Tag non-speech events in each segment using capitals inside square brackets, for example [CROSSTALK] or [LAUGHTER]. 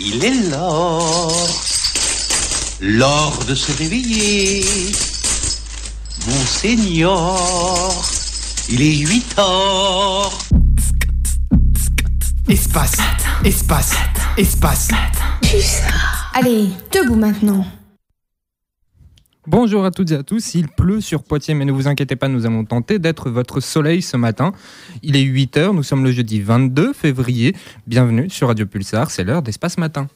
Il est l'heure, l'heure de se réveiller. Monseigneur, il est 8 heures. Espace, espace, espace. Allez, debout maintenant. Bonjour à toutes et à tous, il pleut sur Poitiers, mais ne vous inquiétez pas, nous allons tenter d'être votre soleil ce matin. Il est 8h, nous sommes le jeudi 22 février. Bienvenue sur Radio Pulsar, c'est l'heure d'Espace Matin.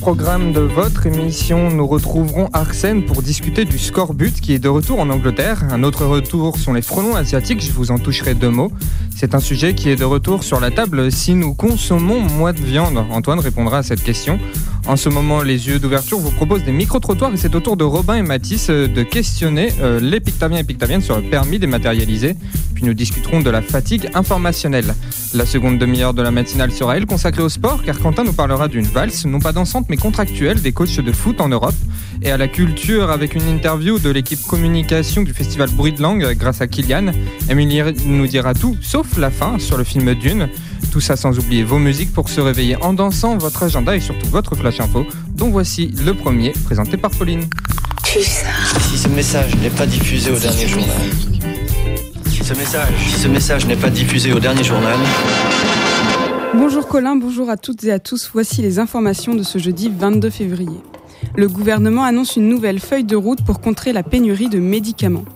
Programme de votre émission, nous retrouverons Arsène pour discuter du scorbut qui est de retour en Angleterre. Un autre retour sont les frelons asiatiques, je vous en toucherai deux mots. C'est un sujet qui est de retour sur la table si nous consommons moins de viande. Antoine répondra à cette question. En ce moment, les yeux d'ouverture vous proposent des micro-trottoirs et c'est au tour de Robin et Mathis euh, de questionner euh, les Pictaviens et Pictaviennes sur le permis dématérialisé. Puis nous discuterons de la fatigue informationnelle. La seconde demi-heure de la matinale sera elle consacrée au sport car Quentin nous parlera d'une valse, non pas dansante mais contractuelle des coachs de foot en Europe et à la culture avec une interview de l'équipe communication du festival Bruit de Langue grâce à Kylian. Émilie nous dira tout sauf la fin sur le film Dune. Tout ça sans oublier vos musiques pour se réveiller en dansant, votre agenda et surtout votre flash info, dont voici le premier, présenté par Pauline. Si ce message n'est pas diffusé au dernier journal. Si ce message, si ce message n'est pas diffusé au dernier journal. Bonjour Colin, bonjour à toutes et à tous. Voici les informations de ce jeudi 22 février. Le gouvernement annonce une nouvelle feuille de route pour contrer la pénurie de médicaments.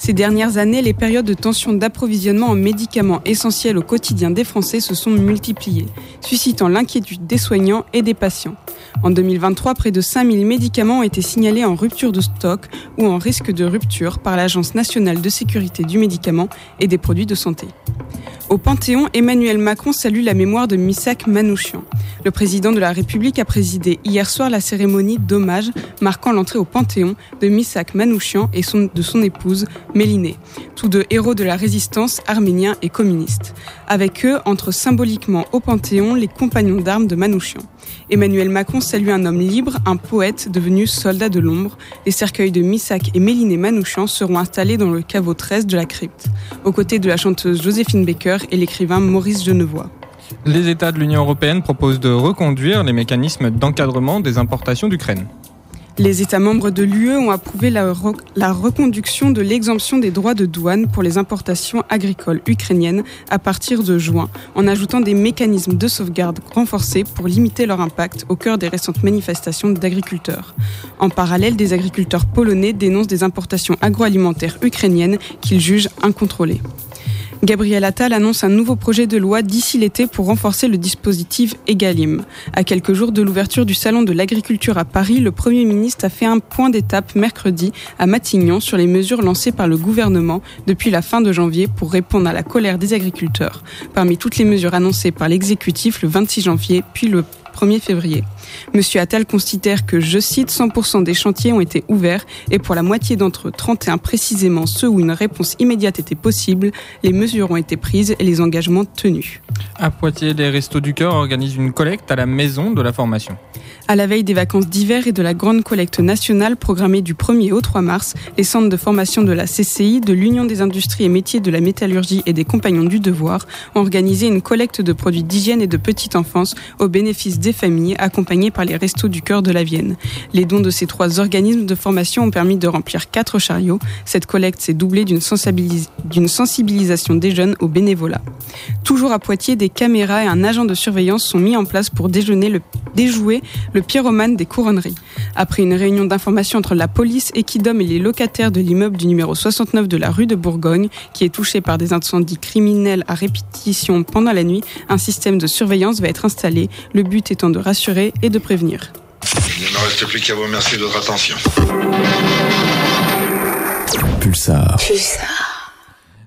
Ces dernières années, les périodes de tension d'approvisionnement en médicaments essentiels au quotidien des Français se sont multipliées, suscitant l'inquiétude des soignants et des patients. En 2023, près de 5000 médicaments ont été signalés en rupture de stock ou en risque de rupture par l'Agence nationale de sécurité du médicament et des produits de santé. Au Panthéon, Emmanuel Macron salue la mémoire de Missak Manouchian. Le président de la République a présidé hier soir la cérémonie d'hommage marquant l'entrée au Panthéon de Missak Manouchian et de son épouse Mélinée, tous deux héros de la résistance arméniens et communistes. Avec eux, entre symboliquement au Panthéon les compagnons d'armes de Manouchian. Emmanuel Macron salue un homme libre, un poète devenu soldat de l'ombre. Les cercueils de Missak et Méliné Manouchian seront installés dans le caveau 13 de la crypte, aux côtés de la chanteuse Joséphine Baker et l'écrivain Maurice Genevoix. Les États de l'Union européenne proposent de reconduire les mécanismes d'encadrement des importations d'Ukraine. Les États membres de l'UE ont approuvé la, reconduction de l'exemption des droits de douane pour les importations agricoles ukrainiennes à partir de juin, en ajoutant des mécanismes de sauvegarde renforcés pour limiter leur impact au cœur des récentes manifestations d'agriculteurs. En parallèle, des agriculteurs polonais dénoncent des importations agroalimentaires ukrainiennes qu'ils jugent incontrôlées. Gabriel Attal annonce un nouveau projet de loi d'ici l'été pour renforcer le dispositif EGalim. À quelques jours de l'ouverture du Salon de l'agriculture à Paris, le Premier ministre a fait un point d'étape mercredi à Matignon sur les mesures lancées par le gouvernement depuis la fin de janvier pour répondre à la colère des agriculteurs. Parmi toutes les mesures annoncées par l'exécutif le 26 janvier, puis le 1er février. Monsieur Attal considère que, je cite, 100% des chantiers ont été ouverts et pour la moitié d'entre eux, 31 précisément ceux où une réponse immédiate était possible, les mesures ont été prises et les engagements tenus. À Poitiers, les Restos du Cœur organisent une collecte à la maison de la formation. À la veille des vacances d'hiver et de la grande collecte nationale programmée du 1er au 3 mars, les centres de formation de la CCI, de l'Union des industries et métiers de la métallurgie et des compagnons du devoir ont organisé une collecte de produits d'hygiène et de petite enfance au bénéfice des familles accompagnées par les Restos du Cœur de la Vienne. Les dons de ces trois organismes de formation ont permis de remplir quatre chariots. Cette collecte s'est doublée d'une sensibilisation des jeunes au bénévolat. Toujours à Poitiers, des caméras et un agent de surveillance sont mis en place pour déjeuner le, déjouer le pyromane des couronneries. Après une réunion d'information entre la police, Equidom et les locataires de l'immeuble du numéro 69 de la rue de Bourgogne, qui est touché par des incendies criminels à répétition pendant la nuit, un système de surveillance va être installé, le but de rassurer et de prévenir. Il ne me reste plus qu'à vous remercier de votre attention. Pulsar.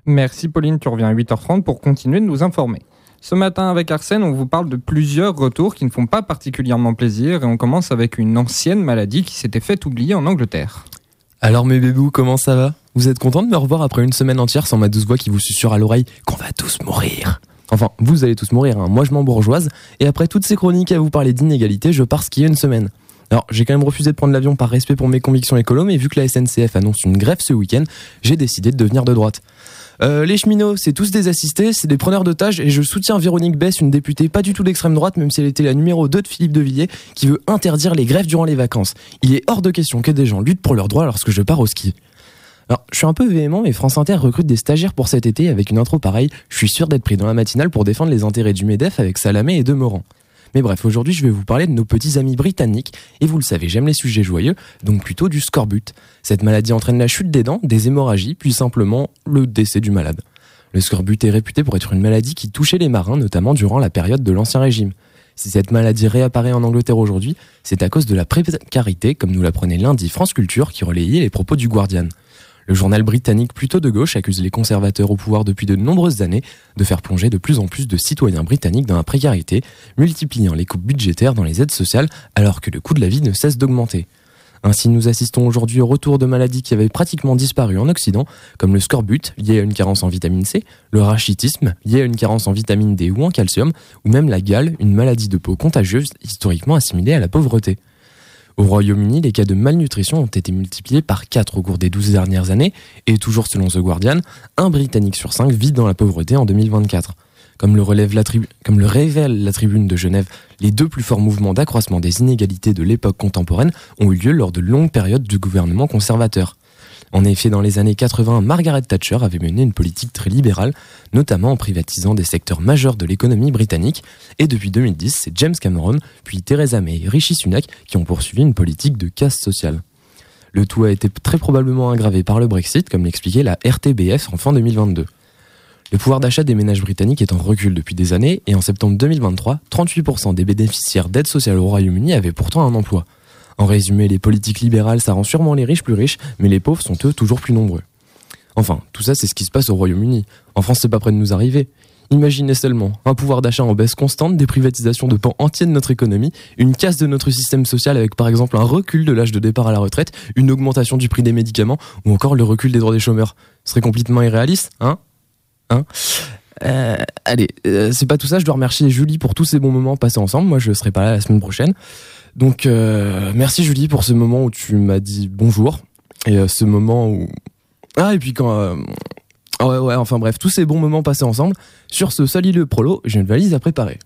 Merci Pauline, tu reviens à 8h30 pour continuer de nous informer. Ce matin avec Arsène, on vous parle de plusieurs retours qui ne font pas particulièrement plaisir et on commence avec une ancienne maladie qui s'était fait oublier en Angleterre. Alors mes bébous, comment ça va? Vous êtes content de me revoir après une semaine entière sans ma douce voix qui vous susurre à l'oreille qu'on va tous mourir? Enfin, vous allez tous mourir, hein. moi je m'embourgeoise, et après toutes ces chroniques à vous parler d'inégalité, je pars skier une semaine. Alors, j'ai quand même refusé de prendre l'avion par respect pour mes convictions écolo, mais vu que la SNCF annonce une grève ce week-end, j'ai décidé de devenir de droite. Euh, les cheminots, c'est tous des assistés, c'est des preneurs d'otages, et je soutiens Véronique Bess, une députée pas du tout d'extrême droite, même si elle était la numéro 2 de Philippe de Villiers, qui veut interdire les grèves durant les vacances. Il est hors de question que des gens luttent pour leurs droits lorsque je pars au ski. Alors, je suis un peu véhément, mais France Inter recrute des stagiaires pour cet été avec une intro pareille. Je suis sûr d'être pris dans la matinale pour défendre les intérêts du MEDEF avec Salamé et Demorand. Mais bref, aujourd'hui, je vais vous parler de nos petits amis britanniques. Et vous le savez, j'aime les sujets joyeux, donc plutôt du scorbut. Cette maladie entraîne la chute des dents, des hémorragies, puis simplement le décès du malade. Le scorbut est réputé pour être une maladie qui touchait les marins, notamment durant la période de l'Ancien Régime. Si cette maladie réapparaît en Angleterre aujourd'hui, c'est à cause de la précarité, comme nous l'apprenait lundi France Culture qui relayait les propos du Guardian. Le journal britannique plutôt de gauche accuse les conservateurs au pouvoir depuis de nombreuses années de faire plonger de plus en plus de citoyens britanniques dans la précarité, multipliant les coupes budgétaires dans les aides sociales alors que le coût de la vie ne cesse d'augmenter. Ainsi, nous assistons aujourd'hui au retour de maladies qui avaient pratiquement disparu en Occident, comme le scorbut, lié à une carence en vitamine C, le rachitisme, lié à une carence en vitamine D ou en calcium, ou même la gale, une maladie de peau contagieuse historiquement assimilée à la pauvreté. Au Royaume-Uni, les cas de malnutrition ont été multipliés par 4 au cours des 12 dernières années, et toujours selon The Guardian, un Britannique sur 5 vit dans la pauvreté en 2024. Comme le, relève comme le révèle la tribune de Genève, les deux plus forts mouvements d'accroissement des inégalités de l'époque contemporaine ont eu lieu lors de longues périodes du gouvernement conservateur. En effet, dans les années 80, Margaret Thatcher avait mené une politique très libérale, notamment en privatisant des secteurs majeurs de l'économie britannique, et depuis 2010, c'est James Cameron, puis Theresa May et Rishi Sunak qui ont poursuivi une politique de casse sociale. Le tout a été très probablement aggravé par le Brexit, comme l'expliquait la RTBF en fin 2022. Le pouvoir d'achat des ménages britanniques est en recul depuis des années, et en septembre 2023, 38% des bénéficiaires d'aide sociale au Royaume-Uni avaient pourtant un emploi. En résumé, les politiques libérales, ça rend sûrement les riches plus riches, mais les pauvres sont eux toujours plus nombreux. Enfin, tout ça, c'est ce qui se passe au Royaume-Uni. En France, c'est pas près de nous arriver. Imaginez seulement un pouvoir d'achat en baisse constante, des privatisations de pans entiers de notre économie, une casse de notre système social avec par exemple un recul de l'âge de départ à la retraite, une augmentation du prix des médicaments ou encore le recul des droits des chômeurs. Ce serait complètement irréaliste, hein? Hein? Euh, allez, euh, c'est pas tout ça. Je dois remercier Julie pour tous ces bons moments passés ensemble. Moi, je serai pas là la semaine prochaine. Donc euh, merci Julie pour ce moment où tu m'as dit bonjour et euh, ce moment où ah et puis quand euh, ouais ouais enfin bref tous ces bons moments passés ensemble sur ce solide prolo j'ai une valise à préparer.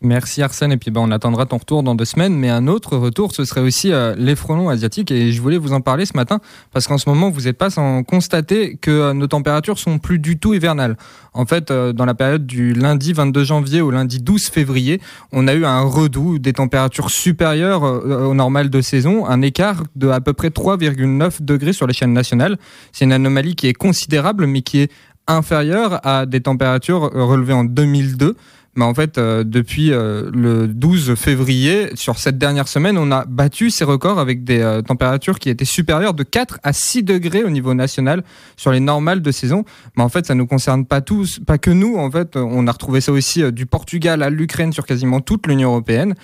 Merci Arsène, et puis ben, on attendra ton retour dans deux semaines, mais un autre retour, ce serait aussi euh, les frelons asiatiques, et je voulais vous en parler ce matin, parce qu'en ce moment, vous n'êtes pas sans constater que euh, nos températures sont plus du tout hivernales. En fait, euh, dans la période du lundi 22 janvier au lundi 12 février, on a eu un redout des températures supérieures au normal de saison, un écart de à peu près 3,9 degrés sur l'échelle nationale. C'est une anomalie qui est considérable, mais qui est inférieure à des températures relevées en 2002 mais en fait, euh, depuis euh, le 12 février, sur cette dernière semaine, on a battu ces records avec des euh, températures qui étaient supérieures de 4 à 6 degrés au niveau national sur les normales de saison. Mais en fait, ça nous concerne pas tous, pas que nous. En fait, on a retrouvé ça aussi du Portugal à l'Ukraine sur quasiment toute l'Union européenne.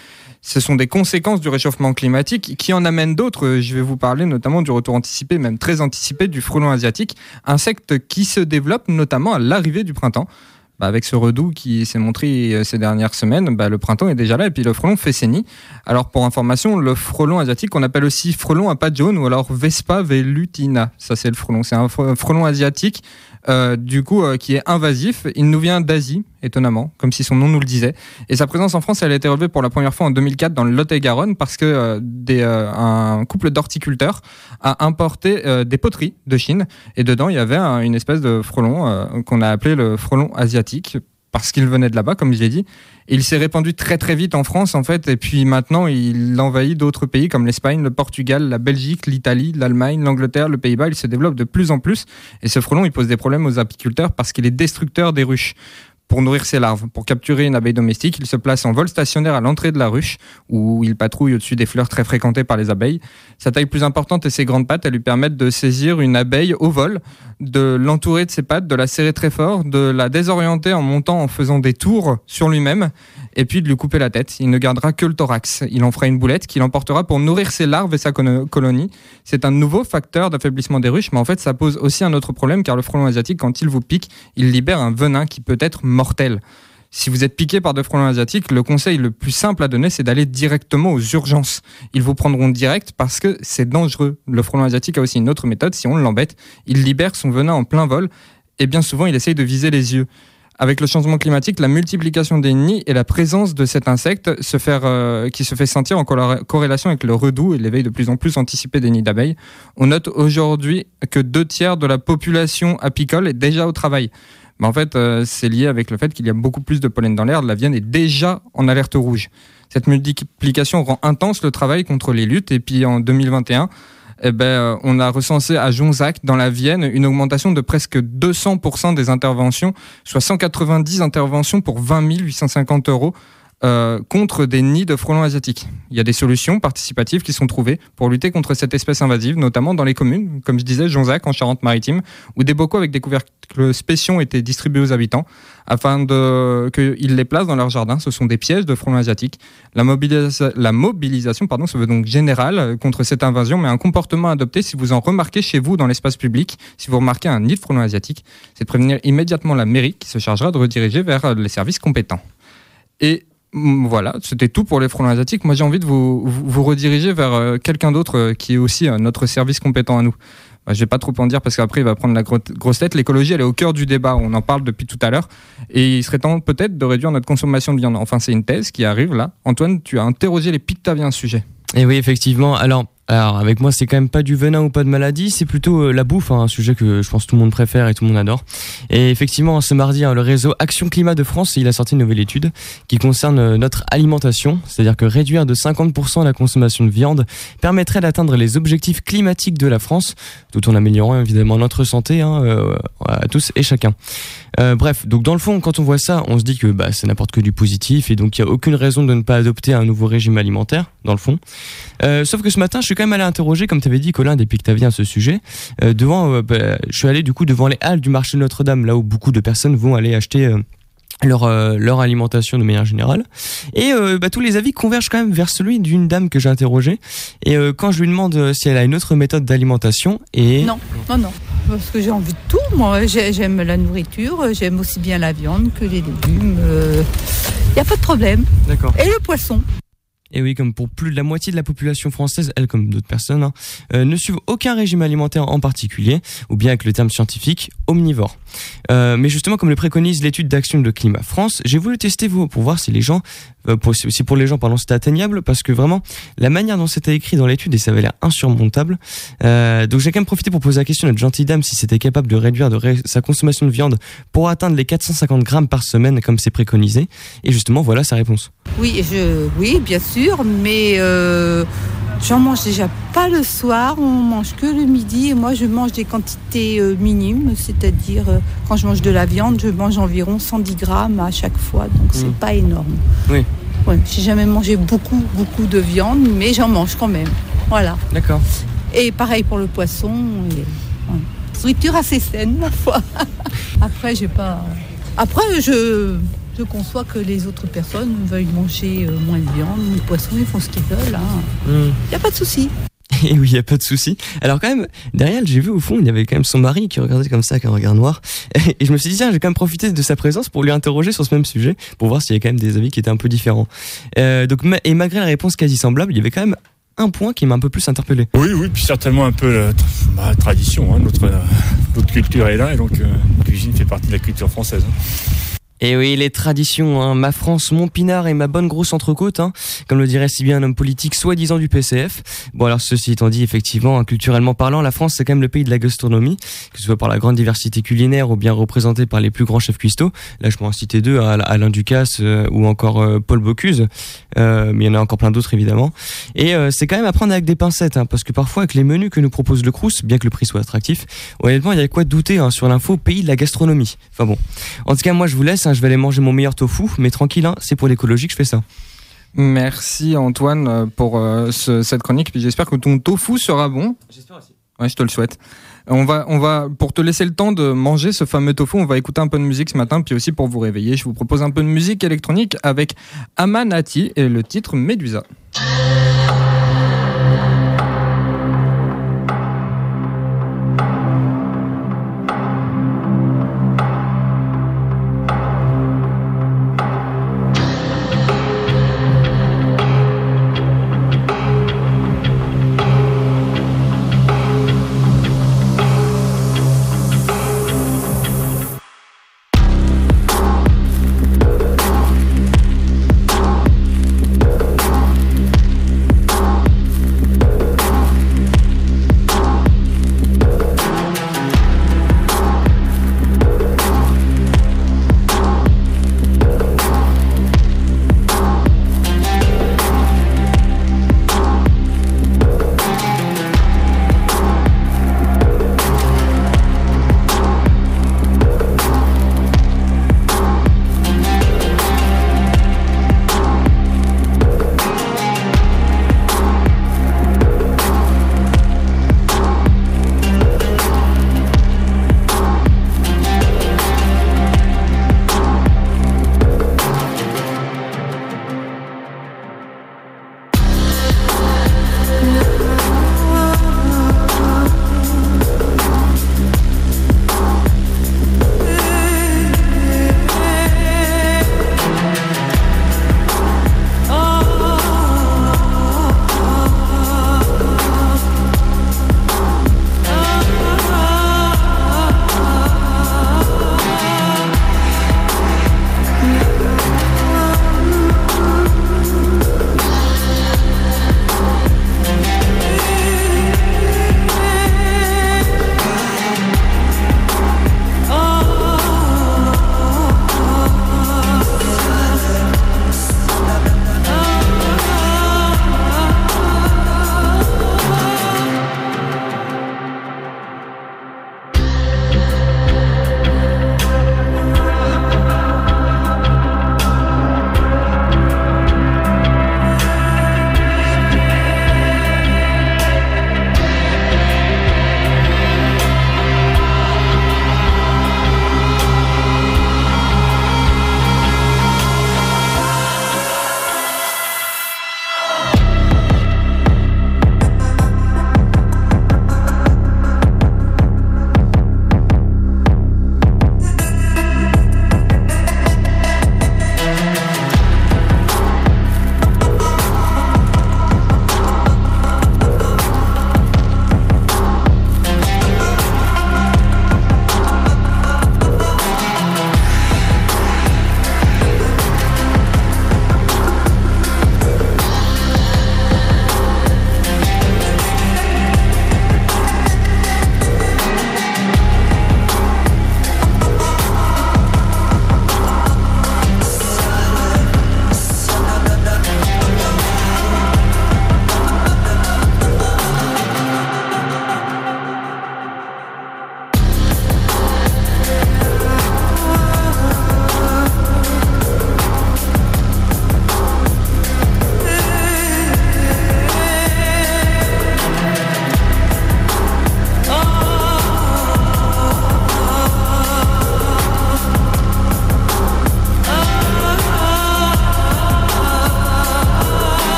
Ce sont des conséquences du réchauffement climatique qui en amènent d'autres. Je vais vous parler notamment du retour anticipé, même très anticipé, du frelon asiatique, insecte qui se développe notamment à l'arrivée du printemps. Bah, avec ce redout qui s'est montré euh, ces dernières semaines, bah, le printemps est déjà là et puis le frelon fait ses nids. Alors pour information, le frelon asiatique, on appelle aussi frelon à pattes jaunes ou alors Vespa velutina. Ça c'est le frelon, c'est un frelon asiatique euh, du coup, euh, qui est invasif. Il nous vient d'Asie, étonnamment, comme si son nom nous le disait. Et sa présence en France, elle a été relevée pour la première fois en 2004 dans le Lot-et-Garonne parce que euh, des, un couple d'horticulteurs a importé des poteries de Chine et dedans il y avait une espèce de frelon qu'on a appelé le frelon asiatique parce qu'il venait de là-bas, comme je l'ai dit. il s'est répandu très très vite en France, en fait, et puis maintenant, il envahit d'autres pays comme l'Espagne, le Portugal, la Belgique, l'Italie, l'Allemagne, l'Angleterre, le Pays-Bas. Il se développe de plus en plus. Et ce frelon, il pose des problèmes aux apiculteurs parce qu'il est destructeur des ruches pour nourrir ses larves. Pour capturer une abeille domestique, il se place en vol stationnaire à l'entrée de la ruche, où il patrouille au-dessus des fleurs très fréquentées par les abeilles. Sa taille plus importante et ses grandes pattes, elles lui permettent de saisir une abeille au vol, de l'entourer de ses pattes, de la serrer très fort, de la désorienter en montant en faisant des tours sur lui-même, et puis de lui couper la tête. Il ne gardera que le thorax. Il en fera une boulette qu'il emportera pour nourrir ses larves et sa colonie. C'est un nouveau facteur d'affaiblissement des ruches, mais en fait ça pose aussi un autre problème, car le frelon asiatique, quand il vous pique, il libère un venin qui peut être mortel. Si vous êtes piqué par des frelons asiatiques, le conseil le plus simple à donner, c'est d'aller directement aux urgences. Ils vous prendront direct parce que c'est dangereux. Le frelon asiatique a aussi une autre méthode. Si on l'embête, il libère son venin en plein vol et bien souvent, il essaye de viser les yeux. Avec le changement climatique, la multiplication des nids et la présence de cet insecte se euh, qui se fait sentir en corrélation avec le redout et l'éveil de plus en plus anticipé des nids d'abeilles. On note aujourd'hui que deux tiers de la population apicole est déjà au travail. Mais en fait, euh, c'est lié avec le fait qu'il y a beaucoup plus de pollen dans l'air. La Vienne est déjà en alerte rouge. Cette multiplication rend intense le travail contre les luttes. Et puis en 2021, eh ben, euh, on a recensé à Jonzac, dans la Vienne, une augmentation de presque 200% des interventions, soit 190 interventions pour 20 850 euros euh, contre des nids de frelons asiatiques. Il y a des solutions participatives qui sont trouvées pour lutter contre cette espèce invasive, notamment dans les communes, comme je disais, Jonzac en Charente-Maritime, où des bocaux avec des couvercles spéciaux étaient distribués aux habitants afin qu'ils les placent dans leur jardin. Ce sont des pièges de frelons asiatiques. La, la mobilisation pardon, se veut donc générale contre cette invasion, mais un comportement adopté si vous en remarquez chez vous dans l'espace public, si vous remarquez un nid de frelons asiatiques, c'est de prévenir immédiatement la mairie qui se chargera de rediriger vers les services compétents. Et voilà, c'était tout pour les frelons asiatiques. Moi, j'ai envie de vous, vous, rediriger vers euh, quelqu'un d'autre euh, qui est aussi euh, notre service compétent à nous. Je vais pas trop en dire parce qu'après il va prendre la grosse tête. L'écologie, elle est au cœur du débat. On en parle depuis tout à l'heure. Et il serait temps peut-être de réduire notre consommation de viande. Enfin, c'est une thèse qui arrive là. Antoine, tu as interrogé les Pictaviens sujet. Et oui, effectivement. Alors, alors avec moi c'est quand même pas du venin ou pas de maladie, c'est plutôt euh, la bouffe, hein, un sujet que je pense tout le monde préfère et tout le monde adore. Et effectivement ce mardi hein, le réseau Action Climat de France il a sorti une nouvelle étude qui concerne euh, notre alimentation, c'est-à-dire que réduire de 50% la consommation de viande permettrait d'atteindre les objectifs climatiques de la France, tout en améliorant évidemment notre santé hein, euh, à tous et chacun. Bref, donc dans le fond, quand on voit ça, on se dit que bah, c'est n'importe que du positif et donc il n'y a aucune raison de ne pas adopter un nouveau régime alimentaire, dans le fond. Sauf que ce matin, je suis quand même allé interroger, comme tu avais dit, Colin, des Pictaviens à ce sujet. Euh, devant, bah, je suis allé du coup devant les halles du marché Notre-Dame, là où beaucoup de personnes vont aller acheter leur euh, leur alimentation de manière générale. Et euh, bah, tous les avis convergent quand même vers celui d'une dame que j'ai interrogée. Et euh, quand je lui demande si elle a une autre méthode d'alimentation et non. Non non. Parce que j'ai envie de tout moi. J'aime la nourriture j'aime aussi bien la viande que les légumes il n'y a pas de problème. D'accord. Et le poisson et oui, comme pour plus de la moitié de la population française, elle comme d'autres personnes, hein, euh, ne suivent aucun régime alimentaire en particulier, ou bien avec le terme scientifique, omnivore. Euh, mais justement, comme le préconise l'étude d'action de Climat France, j'ai voulu tester vous pour voir si les gens, euh, pour, si pour les gens, pardon, c'était atteignable, parce que vraiment, la manière dont c'était écrit dans l'étude, et ça avait l'air insurmontable. Donc j'ai quand même profité pour poser la question à notre gentille dame si c'était capable de réduire sa consommation de viande pour atteindre les 450 grammes par semaine, comme c'est préconisé. Et justement, voilà sa réponse. Oui, je, oui, bien sûr, mais euh, j'en mange déjà pas le soir, on mange que le midi et moi je mange des quantités euh, minimes, c'est-à-dire euh, quand je mange de la viande, je mange environ 110 grammes à chaque fois, donc c'est mmh. pas énorme. Oui. Ouais, j'ai jamais mangé beaucoup, beaucoup de viande, mais j'en mange quand même. Voilà. D'accord. Et pareil pour le poisson. Et, Nourriture assez saine, ma foi. [LAUGHS] Après, j'ai pas. Après, je je conçois que les autres personnes veuillent manger euh, moins de viande, moins de poisson, ils font ce qu'ils veulent. Il hein. n'y hmm. a pas de souci. Et [LAUGHS] oui, il n'y a pas de souci. Alors quand même, derrière, j'ai vu au fond, il y avait quand même son mari qui regardait comme ça avec un regard noir. [LAUGHS] Et je me suis dit, tiens, j'ai quand même profité de sa présence pour lui interroger sur ce même sujet, pour voir s'il y avait quand même des avis qui étaient un peu différents. Euh, donc, et malgré la réponse quasi semblable, il y avait quand même un point qui m'a un peu plus interpellé. Oui, oui, puis certainement un peu la, bah, tradition. Hein, notre, notre culture est là, et donc euh, la cuisine fait partie de la culture française. Hein. Et oui, les traditions, hein. ma France, mon pinard et ma bonne grosse entrecôte, hein. comme le dirait si bien un homme politique soi-disant du PCF. Bon alors ceci étant dit, effectivement, hein, culturellement parlant, la France c'est quand même le pays de la gastronomie, que ce soit par la grande diversité culinaire ou bien représentée par les plus grands chefs cuistots. Là je peux en citer deux, Alain Ducasse euh, ou encore euh, Paul Bocuse, euh, mais il y en a encore plein d'autres évidemment. Et c'est quand même à prendre avec des pincettes, parce que parfois avec les menus que nous propose le Crous, bien que le prix soit attractif, honnêtement il y a quoi douter sur l'info pays de la gastronomie. Enfin bon, en tout cas moi je vous laisse je vais aller manger mon meilleur tofu, mais tranquille, hein, c'est pour l'écologie que je fais ça. Merci Antoine pour euh, cette chronique, puis j'espère que ton tofu sera bon. J'espère aussi. Ouais, je te le souhaite. On va, on va, pour te laisser le temps de manger ce fameux tofu, on va écouter un peu de musique ce matin, puis aussi pour vous réveiller, je vous propose un peu de musique électronique avec Amanati et le titre Medusa.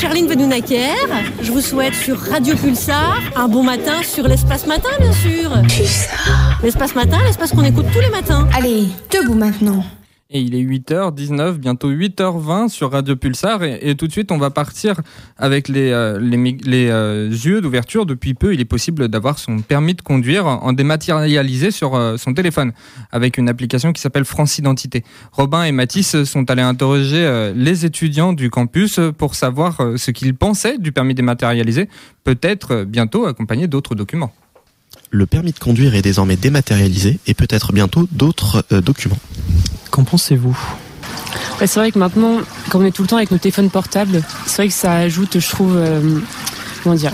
Charline Benounaker. Je vous souhaite sur Radio Pulsar un bon matin sur l'espace matin, bien sûr. Pulsar. L'espace matin, l'espace qu'on écoute tous les matins. Allez, debout maintenant. Et il est 8h19, bientôt 8h20 sur Radio Pulsar. Et, tout de suite, on va partir avec les, euh, euh, yeux d'ouverture. Depuis peu, il est possible d'avoir son permis de conduire en dématérialisé sur euh, son téléphone avec une application qui s'appelle France Identité. Robin et Mathis sont allés interroger les étudiants du campus pour savoir ce qu'ils pensaient du permis dématérialisé, peut-être bientôt accompagné d'autres documents. Le permis de conduire est désormais dématérialisé et peut-être bientôt d'autres documents. Qu'en pensez-vous C'est vrai que maintenant, quand on est tout le temps avec nos téléphones portables, c'est vrai que ça ajoute, je trouve, euh, comment dire,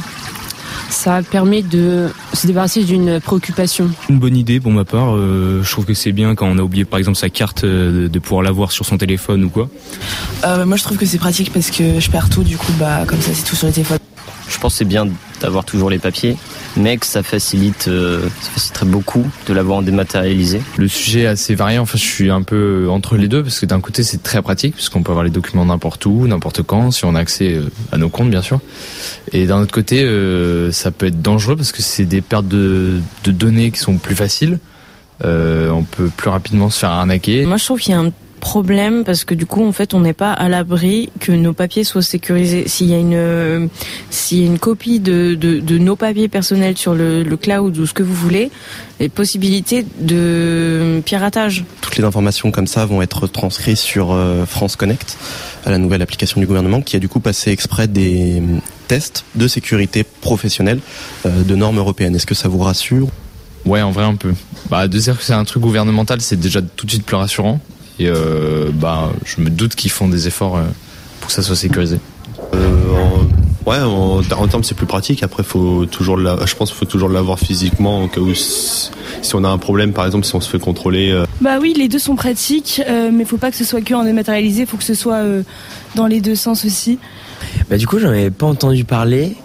ça permet de se débarrasser d'une préoccupation. Une bonne idée pour ma part. Euh, je trouve que c'est bien quand on a oublié par exemple sa carte euh, de pouvoir l'avoir sur son téléphone ou quoi. moi je trouve que c'est pratique parce que je perds tout du coup bah comme ça c'est tout sur le téléphone. Je pense que c'est bien d'avoir toujours les papiers, mais que ça facilite, euh, ça faciliterait beaucoup de l'avoir en dématérialisé. Le sujet est assez varié. Enfin, je suis un peu entre les deux parce que d'un côté, c'est très pratique puisqu'on peut avoir les documents n'importe où, n'importe quand, si on a accès euh, à nos comptes, bien sûr. Et d'un autre côté, euh, ça peut être dangereux parce que c'est des pertes de, de, données qui sont plus faciles. on peut plus rapidement se faire arnaquer. Moi, je trouve qu'il y a un problème parce que du coup en fait on n'est pas à l'abri que nos papiers soient sécurisés. S'il y a une s'il y a une copie de, de, nos papiers personnels sur le, le, cloud ou ce que vous voulez, les possibilités de piratage. Toutes les informations comme ça vont être transcrites sur euh, France Connect, à la nouvelle application du gouvernement qui a du coup passé exprès des tests de sécurité professionnelle euh, de normes européennes. Est-ce que ça vous rassure? Ouais, en vrai un peu. Bah, de dire que c'est un truc gouvernemental, c'est déjà tout de suite plus rassurant. Et euh, bah, je me doute qu'ils font des efforts euh, pour que ça soit sécurisé. Euh, ouais, en, termes c'est plus pratique. Après, faut toujours, je pense, qu'il faut toujours l'avoir physiquement au cas où si, on a un problème, par exemple, si on se fait contrôler. Bah oui, les deux sont pratiques, mais il faut pas que ce soit que en dématérialisé, il faut que ce soit dans les deux sens aussi. Bah du coup, j'en avais pas entendu parler.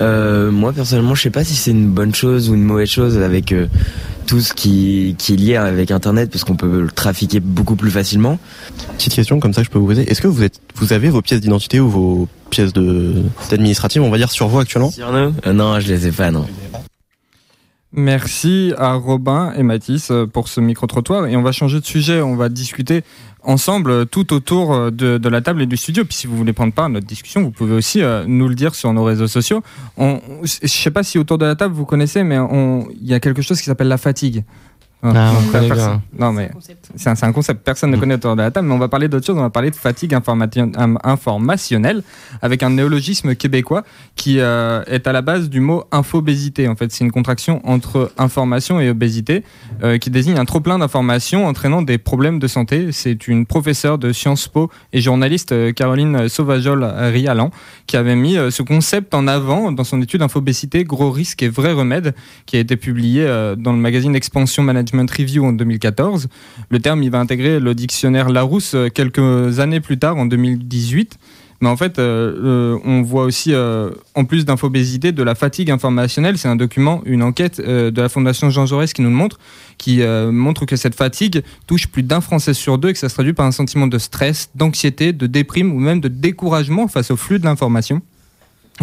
moi personnellement, je sais pas si c'est une bonne chose ou une mauvaise chose avec tout ce qui, qui est lié avec Internet, parce qu'on peut le trafiquer beaucoup plus facilement. Petite question comme ça, je peux vous poser. Est-ce que vous êtes, vous avez vos pièces d'identité ou vos pièces de d'administrative, on va dire, sur vous actuellement? Sur nous? Euh, Non, je les ai pas, non. Merci à Robin et Mathis euh, pour ce micro-trottoir. Et on va changer de sujet. On va discuter ensemble euh, tout autour euh, de, la table et du studio. Puis si vous voulez prendre part à notre discussion, vous pouvez aussi nous le dire sur nos réseaux sociaux. On, je ne sais pas si autour de la table vous connaissez, mais il y a quelque chose qui s'appelle la fatigue. Ah, non, mais c'est un, concept. Personne ne mm. connaît autour de la table, mais on va parler d'autre chose. On va parler de fatigue informationnelle avec un néologisme québécois qui euh, est à la base du mot infobésité. En fait, c'est une contraction entre information et obésité euh, qui désigne un trop plein d'informations entraînant des problèmes de santé. C'est une professeure de Sciences Po et journaliste euh, Caroline Sauvajol-Rialan qui avait mis ce concept en avant dans son étude Infobésité, gros risque et vrai remède qui a été publié dans le magazine Expansion Management Review en 2014. Le terme, il va intégrer le dictionnaire Larousse euh, quelques années plus tard, en 2018. Mais en fait, euh, euh, on voit aussi, en plus d'infobésité, de la fatigue informationnelle. C'est un document, une enquête de la Fondation Jean Jaurès qui nous le montre, qui montre que cette fatigue touche plus d'un Français sur deux et que ça se traduit par un sentiment de stress, d'anxiété, de déprime ou même de découragement face au flux de l'information.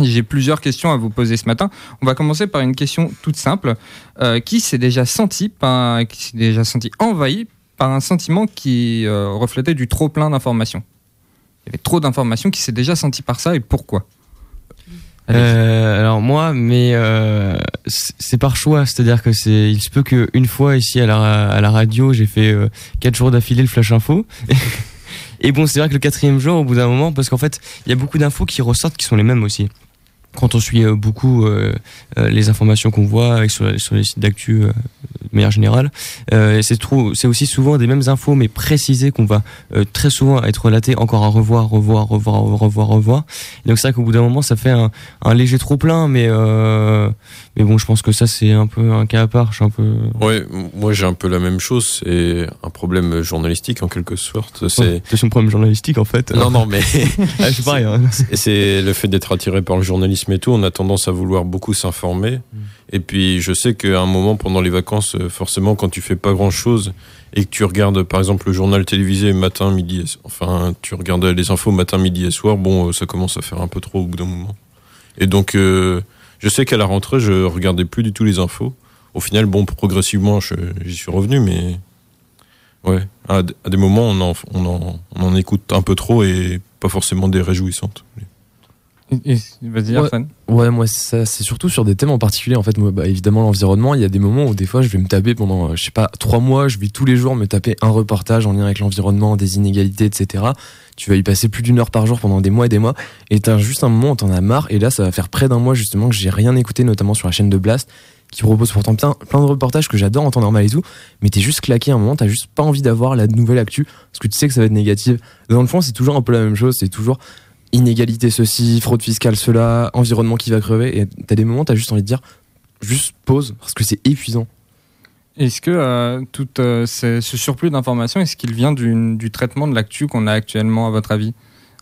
J'ai plusieurs questions à vous poser ce matin. On va commencer par une question toute simple. Euh, qui s'est déjà senti, par, qui s'est déjà senti envahi par un sentiment qui euh, reflétait du trop plein d'informations? Il y avait trop d'informations. Qui s'est déjà senti par ça et pourquoi? Euh, alors moi, mais c'est par choix, c'est-à-dire que c'est, il se peut qu'une fois ici à la, à la radio, j'ai fait quatre jours d'affilée le flash info. [LAUGHS] Et bon, c'est vrai que le quatrième jour, au bout d'un moment, parce qu'en fait, il y a beaucoup d'infos qui ressortent qui sont les mêmes aussi quand on suit euh, beaucoup euh, euh, les informations qu'on voit sur, sur, les sites d'actu de manière générale, c'est c'est aussi souvent des mêmes infos mais précisées qu'on va très souvent être relatées encore à revoir, revoir, revoir, revoir, revoir. donc c'est vrai qu'au bout d'un moment ça fait un, un léger trop plein, mais mais bon je pense que ça c'est un peu un cas à part. Je suis un peu. Ouais, moi j'ai un peu la même chose. C'est un problème journalistique en quelque sorte. C'est c'est un problème journalistique en fait. Non non mais [LAUGHS] ah, c'est pareil. Hein. [LAUGHS] C'est le fait d'être attiré par le journalisme mais tout, on a tendance à vouloir beaucoup s'informer. Mm. Et puis, je sais qu'à un moment, pendant les vacances, euh, forcément, quand tu fais pas grand chose et que tu regardes, par exemple, le journal télévisé matin, midi, et... enfin, tu regardes les infos matin, midi et soir, bon, euh, ça commence à faire un peu trop au bout d'un moment. Et donc, euh, je sais qu'à la rentrée, je regardais plus du tout les infos. Au final, bon, progressivement, j'y suis revenu, mais Ouais, à des moments, on en, on, en, on en écoute un peu trop et pas forcément des réjouissantes. Vas-y, Ouais. Ouais, moi, ça, c'est surtout sur des thèmes en particulier. En fait, moi, bah, évidemment, l'environnement, il y a des moments où des fois, je vais me taper pendant, euh, je sais pas, trois mois, je vais tous les jours me taper un reportage en lien avec l'environnement, des inégalités, etc. Tu vas y passer plus d'une heure par jour pendant des mois et des mois. Et t'as juste un moment où t'en as marre. Et là, ça va faire près d'un mois, justement, que j'ai rien écouté, notamment sur la chaîne de Blast, qui propose pourtant plein, plein de reportages que j'adore en temps normal et tout. Mais t'es juste claqué à un moment, t'as juste pas envie d'avoir la nouvelle actu, parce que tu sais que ça va être négatif. Dans le fond, c'est toujours un peu la même chose. C'est toujours inégalité ceci, fraude fiscale cela, environnement qui va crever. Et t'as des moments, t'as juste envie de dire, juste pause, parce que c'est épuisant. Est-ce que euh, tout euh, ce, surplus d'informations, est-ce qu'il vient du traitement de l'actu qu'on a actuellement, à votre avis?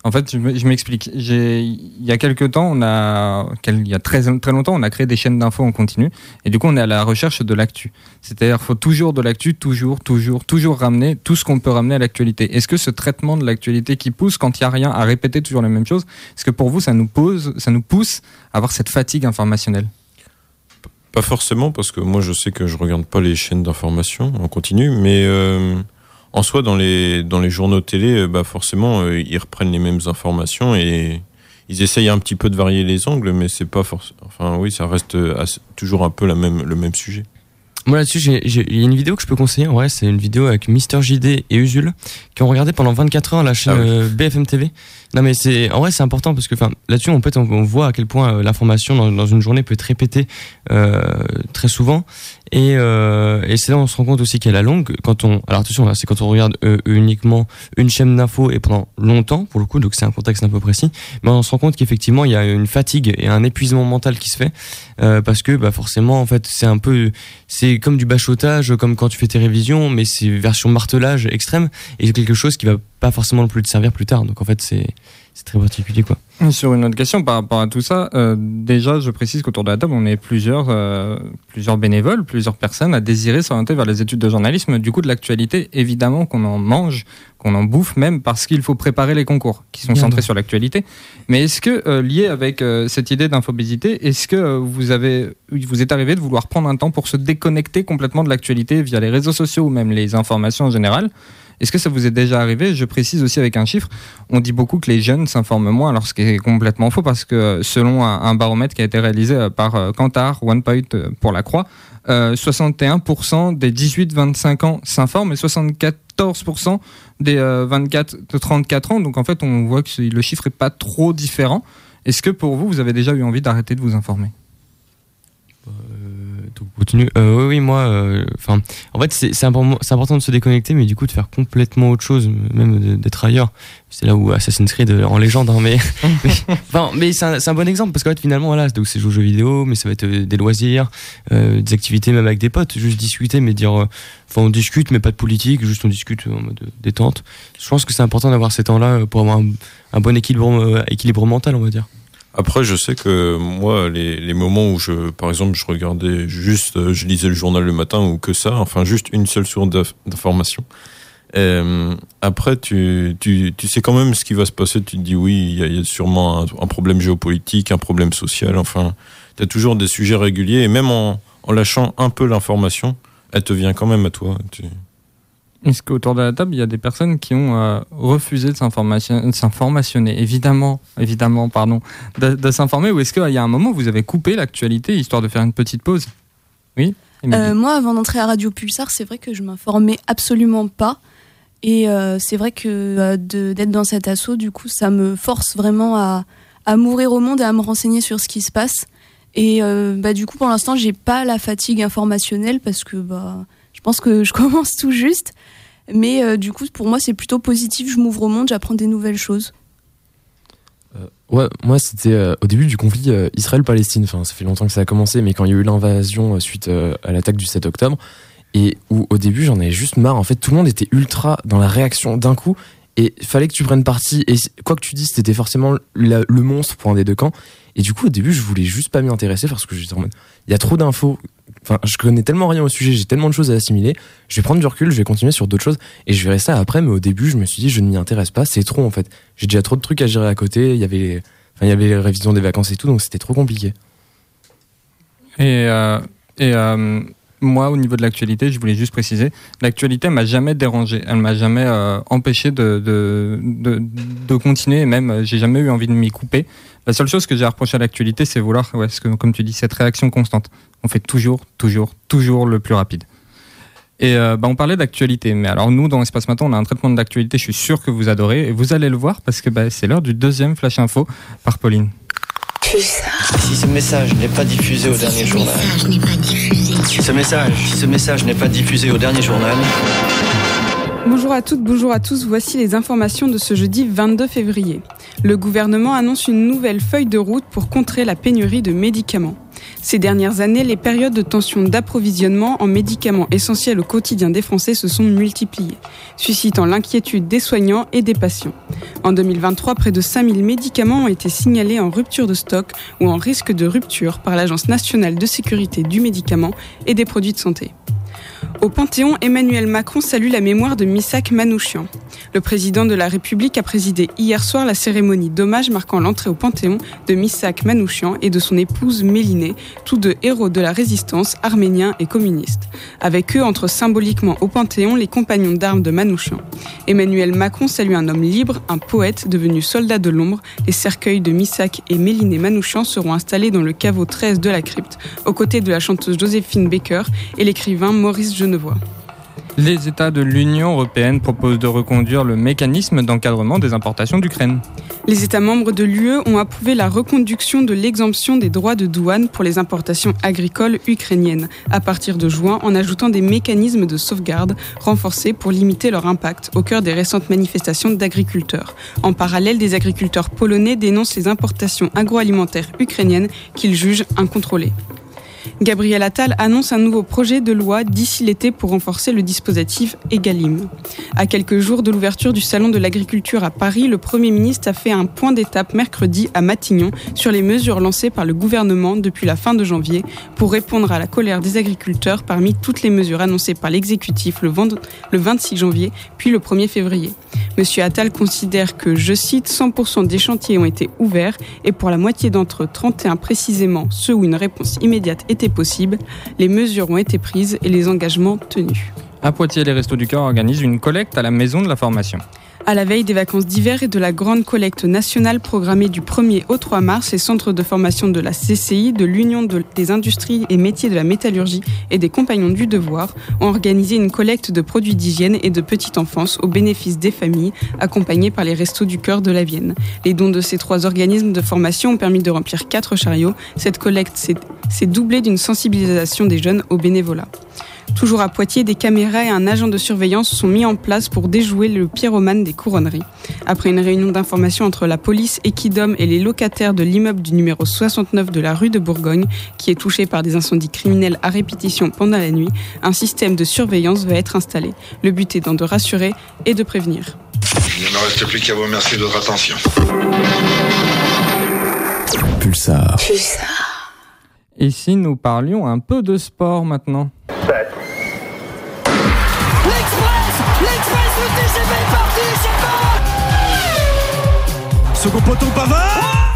En fait, je me- je m'explique. Il y a quelques temps, on a, il y a très, très longtemps, on a créé des chaînes d'infos en continu, et du coup, on est à la recherche de l'actu. C'est-à-dire, faut toujours de l'actu, toujours, toujours, toujours ramener tout ce qu'on peut ramener à l'actualité. Est-ce que ce traitement de l'actualité qui pousse quand il y a rien à répéter toujours les mêmes choses, est-ce que pour vous, ça nous pose, ça nous pousse à avoir cette fatigue informationnelle? Pas forcément, parce que moi je sais que je regarde pas les chaînes d'information en continu, mais euh, en soi, dans les, dans les journaux télé, euh, bah forcément, euh, ils reprennent les mêmes informations et ils essayent un petit peu de varier les angles, mais c'est pas forcément. Enfin, oui, ça reste euh, assez- toujours un peu la même, le même sujet. Moi là-dessus, il y a une vidéo que je peux conseiller. Ouais, c'est une vidéo avec Mister JD et Usul qui ont regardé pendant 24 heures la chaîne euh, BFM TV. Non mais c'est en vrai c'est important parce que enfin là-dessus en fait on, on voit à quel point l'information dans, dans une journée peut être répétée euh, très souvent et, euh, et c'est là où on se rend compte aussi qu'elle est longue quand on alors attention là c'est quand on regarde euh, uniquement une chaîne d'infos et pendant longtemps pour le coup donc c'est un contexte un peu précis mais on se rend compte qu'effectivement il y a une fatigue et un épuisement mental qui se fait euh, parce que bah forcément en fait c'est un peu c'est comme du bachotage comme quand tu fais tes révisions mais c'est version martelage extrême et c'est quelque chose qui va pas forcément plus te servir plus tard. Donc en fait c'est c'est très particulier quoi Sur une autre question par rapport à tout ça, euh, déjà je précise qu'autour de la table on est plusieurs, euh, plusieurs bénévoles, plusieurs personnes à désirer s'orienter vers les études de journalisme. Du coup de l'actualité, évidemment qu'on en mange, qu'on en bouffe même parce qu'il faut préparer les concours qui sont Bien centrés sur l'actualité. Mais est-ce que euh, lié avec cette idée d'infobésité, est-ce que vous avez, vous est arrivé de vouloir prendre un temps pour se déconnecter complètement de l'actualité via les réseaux sociaux ou même les informations en général est-ce que ça vous est déjà arrivé Je précise aussi avec un chiffre. On dit beaucoup que les jeunes s'informent moins, alors ce qui est complètement faux parce que euh, selon un, baromètre qui a été réalisé euh, par euh, Kantar, OnePoint pour la Croix, euh, 61% des 18-25 ans s'informent et 74% des euh, 24-34 ans. Donc en fait, on voit que le chiffre est pas trop différent. Est-ce que pour vous, vous avez déjà eu envie d'arrêter de vous informer? Continue. Euh, oui, oui, moi, euh, en fait, c'est important, de se déconnecter, mais du coup de faire complètement autre chose, même d'être ailleurs. C'est là où Assassin's Creed en légende, hein, mais, [LAUGHS] [LAUGHS] mais, enfin, mais c'est un, bon exemple parce qu'en fait, finalement, voilà, donc c'est jouer aux jeux vidéo, mais ça va être euh, des loisirs, euh, des activités même avec des potes, juste discuter, mais dire, enfin, on discute, mais pas de politique, juste on discute en mode détente. Je pense que c'est important d'avoir ces temps-là pour avoir un, un bon équilibre, équilibre mental, on va dire. Après, je sais que moi, les, les moments où je, par exemple, je regardais juste, euh, je lisais le journal le matin ou que ça, enfin juste une seule source d'inf- d'information. Euh, après, tu, tu, tu sais quand même ce qui va se passer. Tu te dis oui, il y a, sûrement un, un problème géopolitique, un problème social. Enfin, tu as toujours des sujets réguliers et même en, en lâchant un peu l'information, elle te vient quand même à toi. Tu- Est-ce qu'autour de la table, il y a des personnes qui ont euh, refusé de s'information- de s'informationner, évidemment, évidemment, pardon, de, de s'informer, ou est-ce qu'il y a un moment où vous avez coupé l'actualité histoire de faire une petite pause? Oui Euh, moi, avant d'entrer à Radio Pulsar, c'est vrai que je m'informais absolument pas. Et euh, c'est vrai que d'être dans cet assaut, du coup, ça me force vraiment à, à m'ouvrir au monde et à me renseigner sur ce qui se passe. Et bah, du coup, pour l'instant, j'ai pas la fatigue informationnelle parce que bah, je pense que je [LAUGHS] commence tout juste. Mais euh, du coup, pour moi, c'est plutôt positif. Je m'ouvre au monde, j'apprends des nouvelles choses. Ouais, moi c'était euh, au début du conflit euh, Israël-Palestine. Enfin, ça fait longtemps que ça a commencé, mais quand il y a eu l'invasion euh, suite euh, à l'attaque du 7 octobre, et où au début j'en avais juste marre. En fait, tout le monde était ultra dans la réaction d'un coup, et fallait que tu prennes parti. Et quoi que tu dises, c'était forcément le monstre pour un des deux camps. Et du coup, au début, je voulais juste pas m'y intéresser parce que j'étais en mode, il y a trop d'infos. Enfin, je connais tellement rien au sujet, j'ai tellement de choses à assimiler. Je vais prendre du recul, je vais continuer sur d'autres choses et je verrai ça après. Mais au début, je me suis dit, je ne m'y intéresse pas, c'est trop en fait. J'ai déjà trop de trucs à gérer à côté. Il y avait, enfin, il y avait les révisions des vacances et tout, donc c'était trop compliqué. Et, euh, et euh, moi, au niveau de l'actualité, je voulais juste préciser, l'actualité m'a jamais dérangé, elle m'a jamais euh, empêché de, de, de, de, continuer, et même euh, j'ai jamais eu envie de m'y couper. La seule chose que j'ai reproché à l'actualité, c'est vouloir, ouais, que, comme tu dis, cette réaction constante. On fait toujours, toujours, toujours le plus rapide. Et euh, bah, on parlait d'actualité, mais alors nous, dans Espace Matin, on a un traitement d'actualité, je suis sûr que vous adorez, et vous allez le voir parce que bah, c'est l'heure du deuxième Flash Info par Pauline. Si ce message n'est pas diffusé au dernier journal. Si ce message, si ce message n'est pas diffusé au dernier journal. Bonjour à toutes, bonjour à tous. Voici les informations de ce jeudi 22 février. Le gouvernement annonce une nouvelle feuille de route pour contrer la pénurie de médicaments. Ces dernières années, les périodes de tension d'approvisionnement en médicaments essentiels au quotidien des Français se sont multipliées, suscitant l'inquiétude des soignants et des patients. En 2023, près de 5000 médicaments ont été signalés en rupture de stock ou en risque de rupture par l'Agence nationale de sécurité du médicament et des produits de santé. Au Panthéon, Emmanuel Macron salue la mémoire de Missak Manouchian. Le président de la République a présidé hier soir la cérémonie d'hommage marquant l'entrée au Panthéon de Missak Manouchian et de son épouse Mélinée, tous deux héros de la résistance arméniens et communistes. Avec eux entre symboliquement au Panthéon les compagnons d'armes de Manouchian. Emmanuel Macron salue un homme libre, un poète devenu soldat de l'ombre. Les cercueils de Missak et Mélinée Manouchian seront installés dans le caveau 13 de la crypte, aux côtés de la chanteuse Joséphine Baker et l'écrivain Maurice Genevois. Les États de l'Union européenne proposent de reconduire le mécanisme d'encadrement des importations d'Ukraine. Les États membres de l'UE ont approuvé la reconduction de l'exemption des droits de douane pour les importations agricoles ukrainiennes à partir de juin en ajoutant des mécanismes de sauvegarde renforcés pour limiter leur impact au cœur des récentes manifestations d'agriculteurs. En parallèle, des agriculteurs polonais dénoncent les importations agroalimentaires ukrainiennes qu'ils jugent incontrôlées. Gabriel Attal annonce un nouveau projet de loi d'ici l'été pour renforcer le dispositif EGalim. À quelques jours de l'ouverture du Salon de l'agriculture à Paris, le Premier ministre a fait un point d'étape mercredi à Matignon sur les mesures lancées par le gouvernement depuis la fin de janvier pour répondre à la colère des agriculteurs parmi toutes les mesures annoncées par l'exécutif le 26 janvier puis le 1er février. Monsieur Attal considère que, je cite, 100% des chantiers ont été ouverts et pour la moitié d'entre eux, 31 précisément, ceux où une réponse immédiate était possible, les mesures ont été prises et les engagements tenus. À Poitiers, les Restos du Cœur organisent une collecte à la Maison de la Formation. À la veille des vacances d'hiver et de la grande collecte nationale programmée du 1er au 3 mars, les centres de formation de la CCI, de l'Union des industries et métiers de la métallurgie et des compagnons du devoir ont organisé une collecte de produits d'hygiène et de petite enfance au bénéfice des familles, accompagnés par les Restos du Cœur de la Vienne. Les dons de ces trois organismes de formation ont permis de remplir quatre chariots. Cette collecte s'est doublée d'une sensibilisation des jeunes au bénévolat. Toujours à Poitiers, des caméras et un agent de surveillance sont mis en place pour déjouer le pyromane des couronneries. Après une réunion d'information entre la police, Equidom et les locataires de l'immeuble du numéro 69 de la rue de Bourgogne, qui est touché par des incendies criminels à répétition pendant la nuit, un système de surveillance va être installé. Le but étant de rassurer et de prévenir. Il ne me reste plus qu'à vous remercier de votre attention. Pulsar. Pulsar. Et si nous parlions un peu de sport maintenant? Second poteau Pavard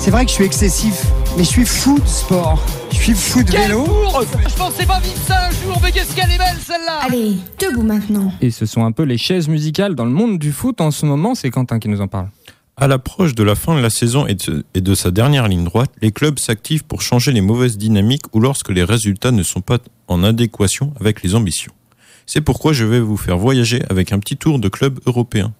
C'est vrai que je suis excessif, mais je suis fou de sport. Je suis fou de Quelle vélo. bourre Je pensais pas vivre ça un jour, mais qu'est-ce qu'elle est belle celle-là Allez, debout maintenant. Et ce sont un peu les chaises musicales dans le monde du foot en ce moment, c'est Quentin qui nous en parle. À l'approche de la fin de la saison et de, et de sa dernière ligne droite, les clubs s'activent pour changer les mauvaises dynamiques ou lorsque les résultats ne sont pas en adéquation avec les ambitions. C'est pourquoi je vais vous faire voyager avec un petit tour de clubs européens.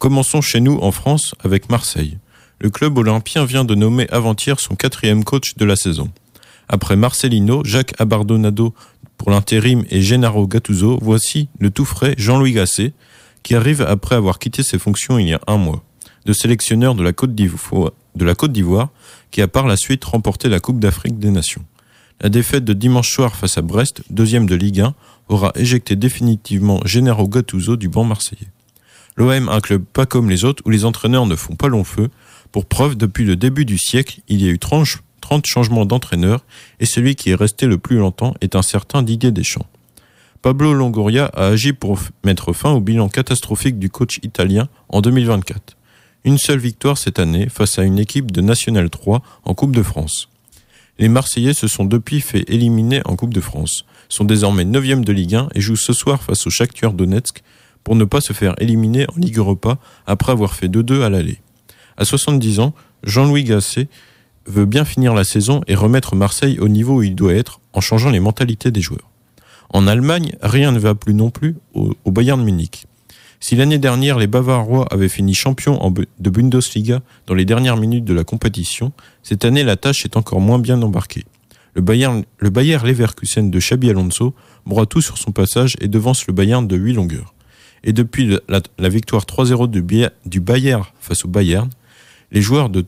Commençons chez nous en France avec Marseille. Le club olympien vient de nommer avant-hier son quatrième coach de la saison. Après Marcelino, Jacques Abardonado pour l'intérim et Gennaro Gattuso, voici le tout frais Jean-Louis Gasset, qui arrive après avoir quitté ses fonctions il y a un mois, de sélectionneur de la Côte d'Ivoire, qui a par la suite remporté la Coupe d'Afrique des Nations. La défaite de dimanche soir face à Brest, deuxième de Ligue 1, aura éjecté définitivement Gennaro Gattuso du banc marseillais. L'OM, un club pas comme les autres où les entraîneurs ne font pas long feu. Pour preuve, depuis le début du siècle, il y a eu 30, 30 changements d'entraîneurs et celui qui est resté le plus longtemps est un certain Didier Deschamps. Pablo Longoria a agi pour mettre fin au bilan catastrophique du coach italien en 2024. Une seule victoire cette année face à une équipe de National 3 en Coupe de France. Les Marseillais se sont depuis fait éliminer en Coupe de France, sont désormais 9e de Ligue 1 et jouent ce soir face au Shakhtar Donetsk pour ne pas se faire éliminer en Ligue Europa après avoir fait 2-2 à l'aller. À 70 ans, Jean-Louis Gasset veut bien finir la saison et remettre Marseille au niveau où il doit être en changeant les mentalités des joueurs. En Allemagne, rien ne va plus non plus au, Bayern Munich. Si l'année dernière les Bavarois avaient fini champions de Bundesliga dans les dernières minutes de la compétition, cette année la tâche est encore moins bien embarquée. Le Bayern, le Bayer Leverkusen de Xabi Alonso broie tout sur son passage et devance le Bayern de 8 longueurs. Et depuis la, victoire 3-0 du, Bi- du Bayer face au Bayern, les, joueurs de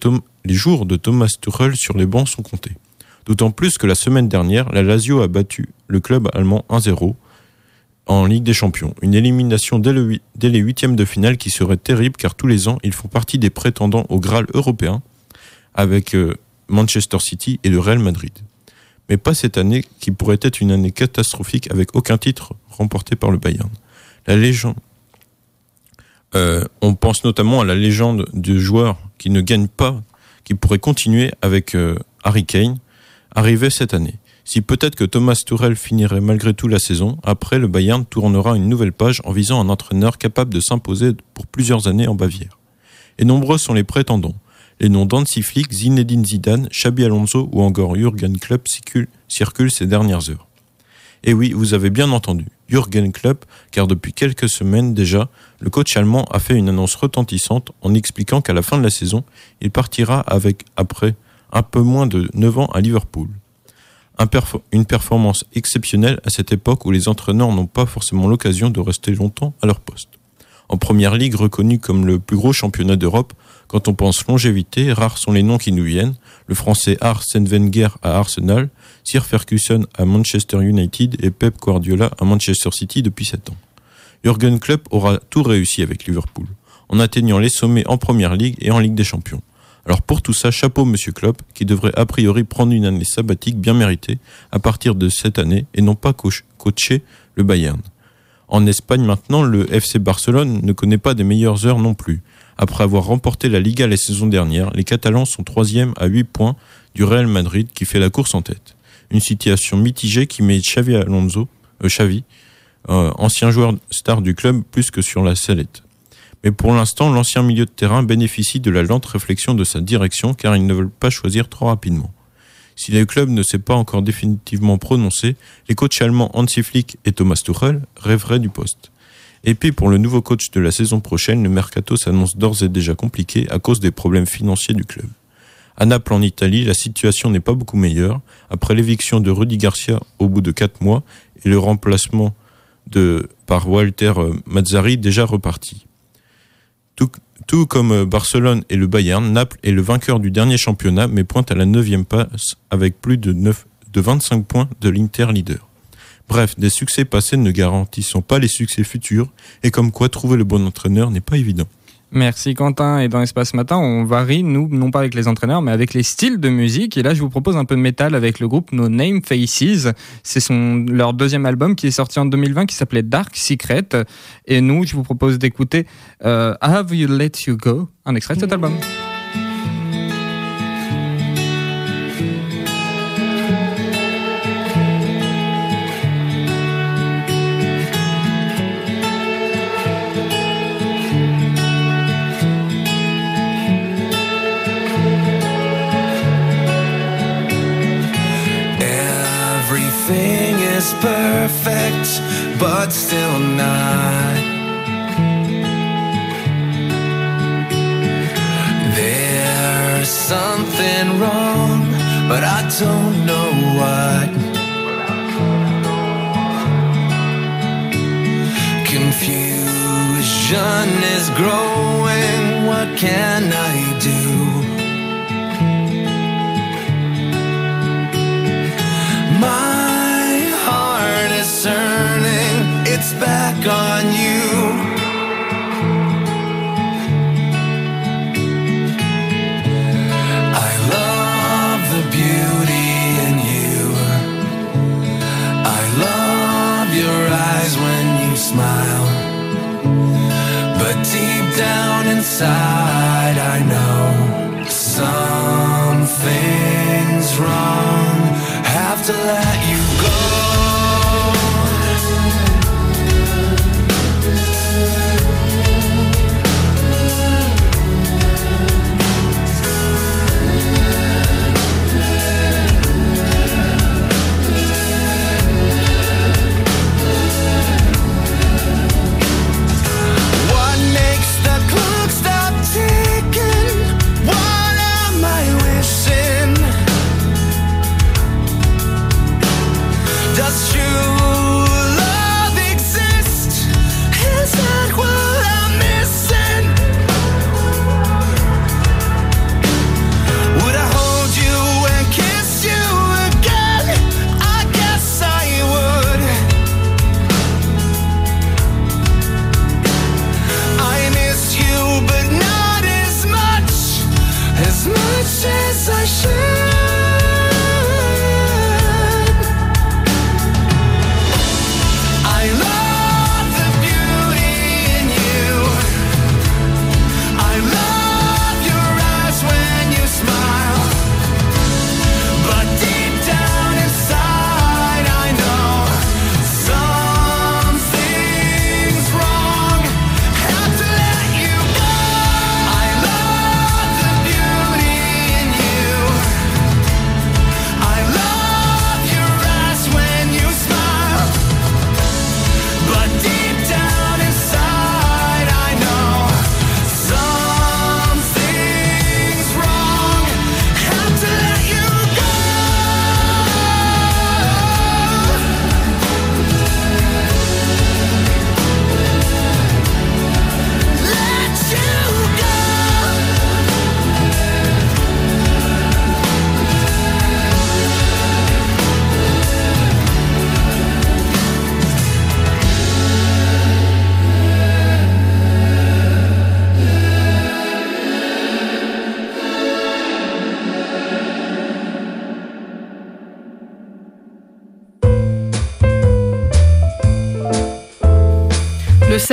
jours de Thomas Tuchel sur les bancs sont comptés. D'autant plus que la semaine dernière, la Lazio a battu le club allemand 1-0 en Ligue des Champions. Une élimination dès les huitièmes de finale qui serait terrible car tous les ans, ils font partie des prétendants au Graal européen avec euh, Manchester City et le Real Madrid. Mais pas cette année qui pourrait être une année catastrophique avec aucun titre remporté par le Bayern. La légende. Euh, on pense notamment à la légende de joueurs qui ne gagnent pas, qui pourrait continuer avec euh, Harry Kane, arrivé cette année. Si peut-être que Thomas Tuchel finirait malgré tout la saison, après le Bayern tournera une nouvelle page en visant un entraîneur capable de s'imposer pour plusieurs années en Bavière. Et nombreux sont les prétendants. Les noms d'Hansi Flick, Zinedine Zidane, Xabi Alonso ou encore Jürgen Klopp circulent ces dernières heures. Et oui, vous avez bien entendu, Jürgen Klopp, car depuis quelques semaines déjà, le coach allemand a fait une annonce retentissante en expliquant qu'à la fin de la saison, il partira avec, après, un peu moins de 9 ans à Liverpool. Une performance exceptionnelle à cette époque où les entraîneurs n'ont pas forcément l'occasion de rester longtemps à leur poste. En première ligue reconnue comme le plus gros championnat d'Europe, quand on pense longévité, rares sont les noms qui nous viennent. Le français Arsène Wenger à Arsenal, Sir Ferguson à Manchester United et Pep Guardiola à Manchester City depuis 7 ans. Jürgen Klopp aura tout réussi avec Liverpool, en atteignant les sommets en première ligue et en Ligue des Champions. Alors pour tout ça, chapeau Monsieur Klopp, qui devrait a priori prendre une année sabbatique bien méritée à partir de cette année et non pas coach- coacher le Bayern. En Espagne maintenant, le FC Barcelone ne connaît pas des meilleures heures non plus. Après avoir remporté la Liga la saison dernière, les Catalans sont troisième à 8 points du Real Madrid qui fait la course en tête. Une situation mitigée qui met Xavi Alonso, euh, Xavi, euh, ancien joueur star du club, plus que sur la sellette. Mais pour l'instant, l'ancien milieu de terrain bénéficie de la lente réflexion de sa direction car ils ne veulent pas choisir trop rapidement. Si le club ne s'est pas encore définitivement prononcé, les coachs allemands Hansi Flick et Thomas Tuchel rêveraient du poste. Et puis pour le nouveau coach de la saison prochaine, le mercato s'annonce d'ores et déjà compliqué à cause des problèmes financiers du club. À Naples en Italie, la situation n'est pas beaucoup meilleure. Après l'éviction de Rudy Garcia au bout de quatre mois et le remplacement de, par Walter euh, Mazzari déjà reparti. Tout, tout comme euh, Barcelone et le Bayern, Naples est le vainqueur du dernier championnat mais pointe à la neuvième passe avec plus de, 9, de 25 points de l'Inter leader. Bref, des succès passés ne garantissent pas les succès futurs et comme quoi trouver le bon entraîneur n'est pas évident. Merci Quentin. Et dans Espace Matin, on varie, nous, non pas avec les entraîneurs, mais avec les styles de musique. Et là, je vous propose un peu de métal avec le groupe No Name Faces. C'est son, leur deuxième album qui est sorti en 2020 qui s'appelait Dark Secret. Et nous, je vous propose d'écouter euh, Have You Let You Go, un extrait de cet album. Perfect, but still not. There's something wrong, but I don't know what. Confusion is growing, what can I back on you. I love the beauty in you. I love your eyes when you smile. But deep down inside, I know something's wrong. have to let you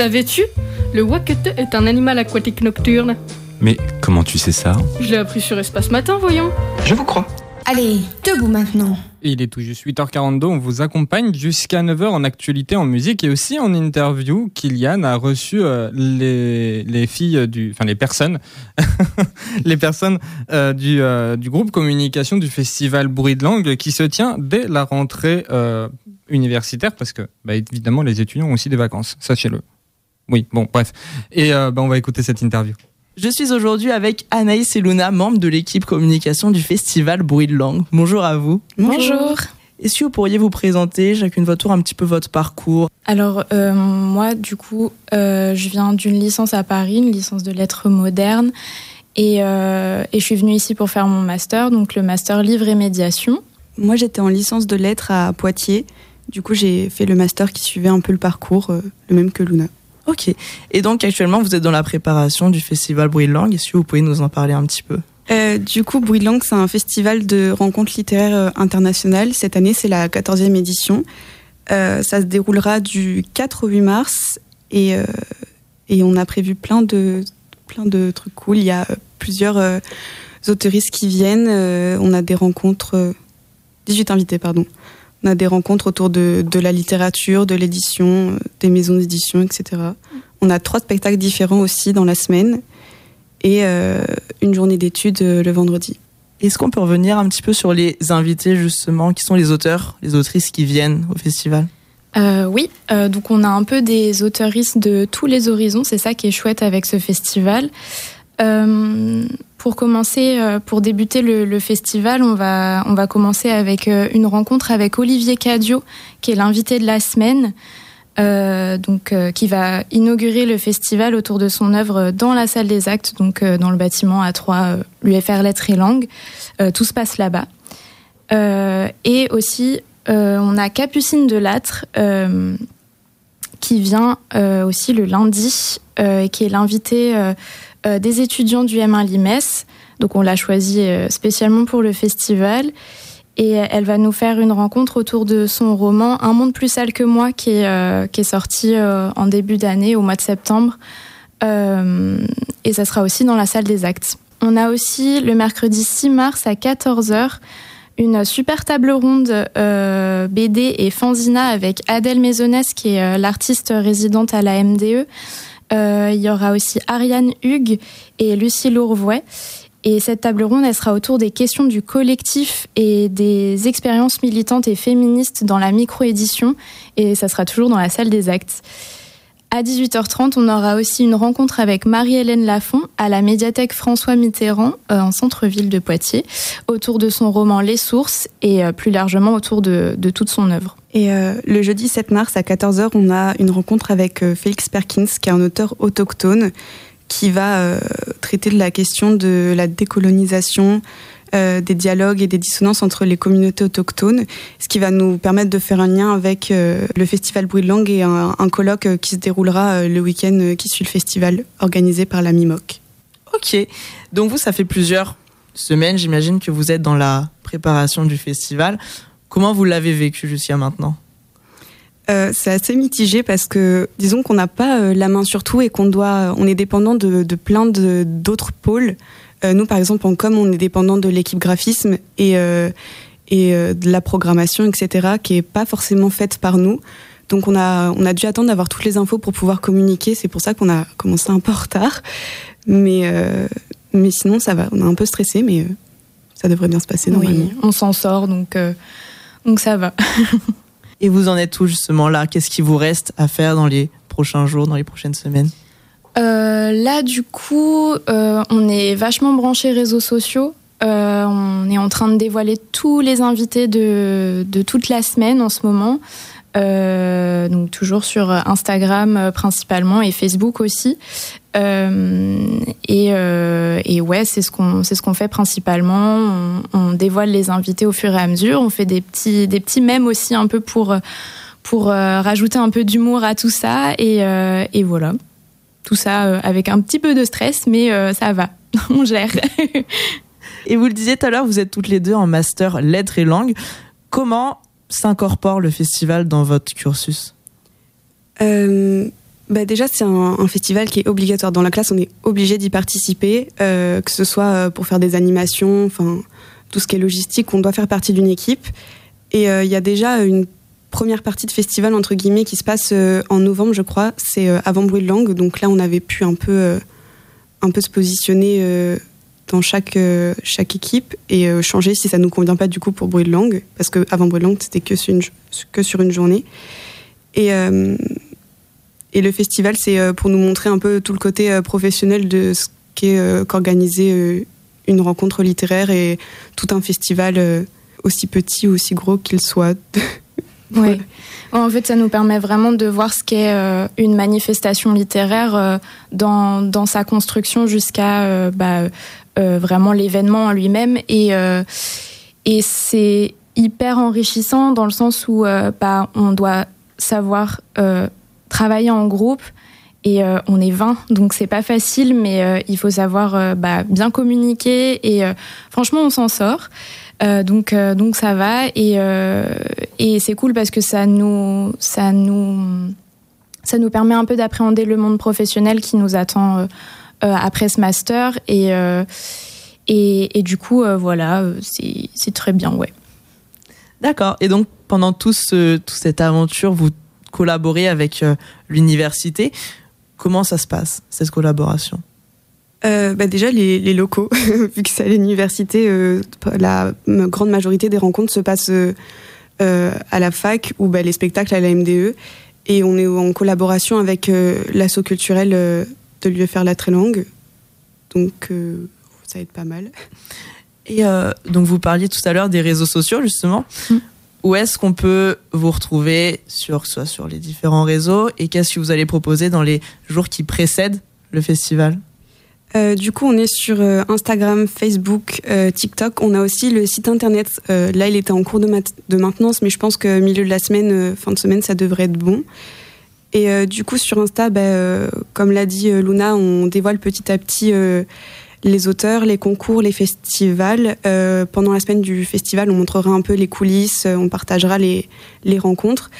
savais-tu Le wakete est un animal aquatique nocturne. Mais comment tu sais ça? Je l'ai appris sur Espace Matin, voyons. Je vous crois. Allez, debout maintenant. Il est tout juste 8h42, on vous accompagne jusqu'à 9h en actualité en musique et aussi en interview. Kylian a reçu euh, les, les filles du, enfin les personnes, [LAUGHS] les personnes euh, du, euh, du groupe communication du festival Bruit de langue qui se tient dès la rentrée euh, universitaire parce que bah, évidemment les étudiants ont aussi des vacances, sachez-le. Oui, bon, bref. Et euh, bah, on va écouter cette interview. Je suis aujourd'hui avec Anaïs et Luna, membres de l'équipe communication du festival Bruit de Langue. Bonjour à vous. Bonjour. Est-ce que vous pourriez vous présenter chacune votre tour un petit peu votre parcours Alors euh, moi du coup euh, je viens d'une licence à Paris, une licence de lettres modernes et, euh, et je suis venue ici pour faire mon master, donc le master livre et médiation. Moi, j'étais en licence de lettres à Poitiers. Du coup, j'ai fait le master qui suivait un peu le parcours, euh, le même que Luna. Ok. Et donc actuellement vous êtes dans la préparation du festival Bruit de Langue. Est-ce que vous pouvez nous en parler un petit peu? Euh, du coup, Bruit de langue, c'est un festival de rencontres littéraires euh, internationales. Cette année, c'est la 14e édition. Euh, ça se déroulera du 4 au 8 mars et, on a prévu plein de, plein de trucs cool. Il y a plusieurs autoristes qui viennent. On a des rencontres, euh, 18 invités, pardon. On a des rencontres autour de, de la littérature, de l'édition, euh, des maisons d'édition, etc. On a trois spectacles différents aussi dans la semaine et euh, une journée d'études euh, le vendredi. Est-ce qu'on peut revenir un petit peu sur les invités justement? Qui sont les auteurs, les autrices qui viennent au festival? Euh, oui, euh, donc on a un peu des auteuristes de tous les horizons, c'est ça qui est chouette avec ce festival. Euh, pour commencer, euh, pour débuter le, festival, on va, on va commencer avec euh, une rencontre avec Olivier Cadio, qui est l'invité de la semaine, euh, donc qui va inaugurer le festival autour de son œuvre dans la salle des actes, donc dans le bâtiment A3 euh, l'UFR Lettres et Langues. Tout se passe là-bas. Et aussi, on a Capucine de Lâtre euh, qui vient aussi le lundi qui est l'invité des étudiants du M1 Limes. Donc on l'a choisi euh, spécialement pour le festival. Et euh, elle va nous faire une rencontre autour de son roman Un monde plus sale que moi qui est, euh, sorti euh, en début d'année, au mois de septembre. Euh, et ça sera aussi dans la salle des actes. On a aussi le mercredi 6 mars à 14h une super table ronde euh, BD et fanzina avec Adèle Maisonnès, qui est euh, l'artiste résidente à la MDE. Euh, il y aura aussi Ariane Hugues et Lucie Lourvois. Et cette table ronde, elle sera autour des questions du collectif et des expériences militantes et féministes dans la micro-édition. Et ça sera toujours dans la salle des actes. À 18h30, on aura aussi une rencontre avec Marie-Hélène Lafont à la médiathèque François Mitterrand euh, en centre-ville de Poitiers autour de son roman Les Sources et euh, plus largement autour de, toute son œuvre. Et euh, le jeudi 7 mars à 14h, on a une rencontre avec Félix Perkins, qui est un auteur autochtone, qui va traiter de la question de la décolonisation, euh, des dialogues et des dissonances entre les communautés autochtones, ce qui va nous permettre de faire un lien avec euh, le festival Bruit de Langue et un, un colloque euh, qui se déroulera le week-end qui suit le festival, organisé par la MIMOC. Ok. Donc vous, ça fait plusieurs semaines, j'imagine que vous êtes dans la préparation du festival. Comment vous l'avez vécu jusqu'à maintenant? Euh, c'est assez mitigé parce que disons qu'on n'a pas euh, la main sur tout et qu'on doit, on est dépendant de, de plein d'autres pôles. Euh, nous, par exemple, en com, on est dépendant de l'équipe graphisme et euh, et euh, de la programmation, etc., qui est pas forcément faite par nous. Donc on a on a dû attendre d'avoir toutes les infos pour pouvoir communiquer. C'est pour ça qu'on a commencé un peu en retard. Mais euh, mais sinon ça va. On est un peu stressé, mais euh, ça devrait bien se passer normalement. Oui, on s'en sort, donc, euh, donc ça va. [LAUGHS] Et vous en êtes où justement là? Qu'est-ce qui vous reste à faire dans les prochains jours, dans les prochaines semaines? Euh, là, du coup, euh, on est vachement branché réseaux sociaux. Euh, on est en train de dévoiler tous les invités de, toute la semaine en ce moment. Donc toujours sur Instagram principalement et Facebook aussi. Et, ouais, c'est ce qu'on ce fait principalement. On, dévoile les invités au fur et à mesure. On fait des petits des petits mèmes aussi un peu pour pour rajouter un peu d'humour à tout ça et voilà. Tout ça euh, avec un petit peu de stress, mais euh, ça va. [LAUGHS] On gère. Et vous le disiez tout à l'heure, vous êtes toutes les deux en master lettres et langues. Comment s'incorpore le festival dans votre cursus? Euh, bah déjà, c'est un, un festival qui est obligatoire. Dans la classe, on est obligé d'y participer, euh, que ce soit pour faire des animations, enfin tout ce qui est logistique, on doit faire partie d'une équipe. Et euh, il y a déjà une première partie de festival entre guillemets qui se passe euh, en novembre, je crois. C'est euh, avant bruit de langue, donc là, on avait pu un peu, euh, un peu se positionner dans chaque chaque équipe et changer si ça nous convient pas du coup pour bruit de langue, parce que avant bruit de langue, c'était que sur une journée. Et et le festival, c'est pour nous montrer un peu tout le côté professionnel de ce qu'est euh, qu'organiser une rencontre littéraire et tout un festival aussi petit ou aussi gros qu'il soit. [LAUGHS] Oui. En fait, ça nous permet vraiment de voir ce qu'est euh, une manifestation littéraire euh, dans, dans sa construction jusqu'à euh, bah, vraiment l'événement en lui-même. Et, et c'est hyper enrichissant dans le sens où bah, on doit savoir travailler en groupe. Et euh, on est 20, donc c'est pas facile, mais euh, il faut savoir euh, bah, bien communiquer. Et franchement, on s'en sort. Donc, donc ça va et, et c'est cool parce que ça nous, ça nous, ça nous permet un peu d'appréhender le monde professionnel qui nous attend après ce master et et, du coup voilà c'est très bien ouais. D'accord. Et donc, pendant tout ce, toute cette aventure, vous collaborez avec l'université. Comment ça se passe, cette collaboration? Euh, bah déjà les, les locaux, [LAUGHS] vu que c'est à l'université, euh, la grande majorité des rencontres se passent euh, à la fac ou bah, les spectacles à la MDE. Et on est en collaboration avec euh, l'asso culturel euh, de l'UFR La Très Langue. Donc euh, ça aide pas mal. Et euh, donc, vous parliez tout à l'heure des réseaux sociaux, justement. Où est-ce qu'on peut vous retrouver, sur, soit sur les différents réseaux, et qu'est-ce que vous allez proposer dans les jours qui précèdent le festival? Euh, du coup, on est sur euh, Instagram, Facebook, euh, TikTok. On a aussi le site internet. Là, il était en cours de, maintenance, mais je pense que milieu de la semaine, fin de semaine, ça devrait être bon. Et du coup, sur Insta, bah, comme l'a dit Luna, on dévoile petit à petit les auteurs, les concours, les festivals. Euh, pendant la semaine du festival, on montrera un peu les coulisses, euh, on partagera les, les rencontres.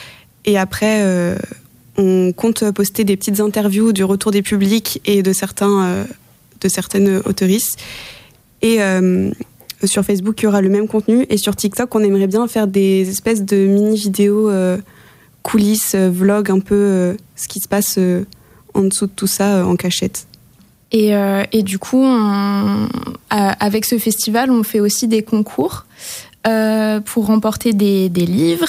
Et après, euh, on compte poster des petites interviews du retour des publics et de certains, de certaines autoristes. Et sur Facebook, il y aura le même contenu. Et sur TikTok, on aimerait bien faire des espèces de mini-vidéos coulisses, euh, vlog, un peu ce qui se passe en dessous de tout ça en cachette. Et, euh, et du coup, avec ce festival, on fait aussi des concours euh, pour remporter des, livres.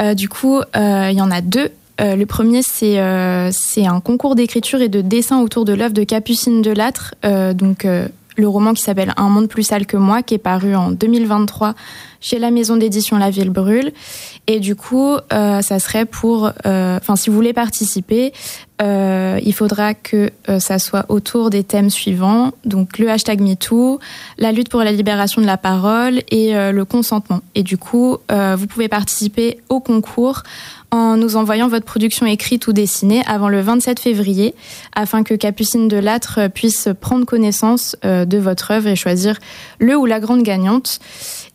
Euh, du coup, il y en a deux. Le premier, c'est un concours d'écriture et de dessin autour de l'œuvre de Capucine Delattre, donc le roman qui s'appelle Un monde plus sale que moi, qui est paru en 2023 chez la maison d'édition La Ville Brûle. Et du coup, euh, ça serait pour, euh, enfin, si vous voulez participer, euh, il faudra que ça soit autour des thèmes suivants, donc le hashtag MeToo, la lutte pour la libération de la parole et le consentement. Et du coup, vous pouvez participer au concours en nous envoyant votre production écrite ou dessinée avant le 27 février, afin que Capucine Delattre puisse prendre connaissance de votre œuvre et choisir le ou la grande gagnante.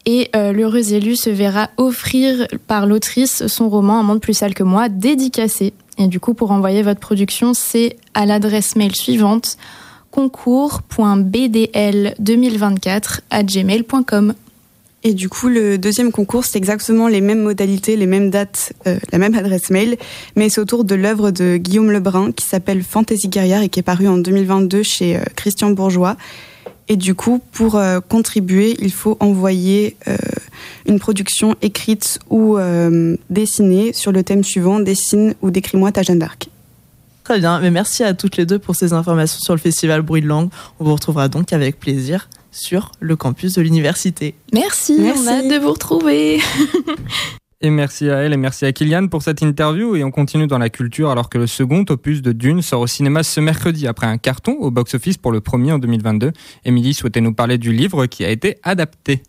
Et euh, l'heureux élu se verra offrir par l'autrice son roman Un monde plus sale que moi, dédicacé. Et du coup, pour envoyer votre production, c'est à l'adresse mail suivante concours.bdl2024 à gmail.com. Et du coup, le deuxième concours, c'est exactement les mêmes modalités, les mêmes dates, euh, la même adresse mail, mais c'est autour de l'œuvre de Guillaume Lebrun qui s'appelle Fantaisie guerrière et qui est paru en 2022 chez euh, Christian Bourgeois. Et du coup, pour euh, contribuer, il faut envoyer euh, une production écrite ou euh, dessinée sur le thème suivant dessine ou décris-moi ta Jeanne d'Arc. Très bien, mais merci à toutes les deux pour ces informations sur le festival Bruit de Langue. On vous retrouvera donc avec plaisir sur le campus de l'université. Merci, Merci. on a hâte de vous retrouver. [LAUGHS] Et merci à elle et merci à Kylian pour cette interview. Et on continue dans la culture alors que le second opus de Dune sort au cinéma ce mercredi après un carton au box-office pour le premier en 2022. Émilie souhaitait nous parler du livre qui a été adapté.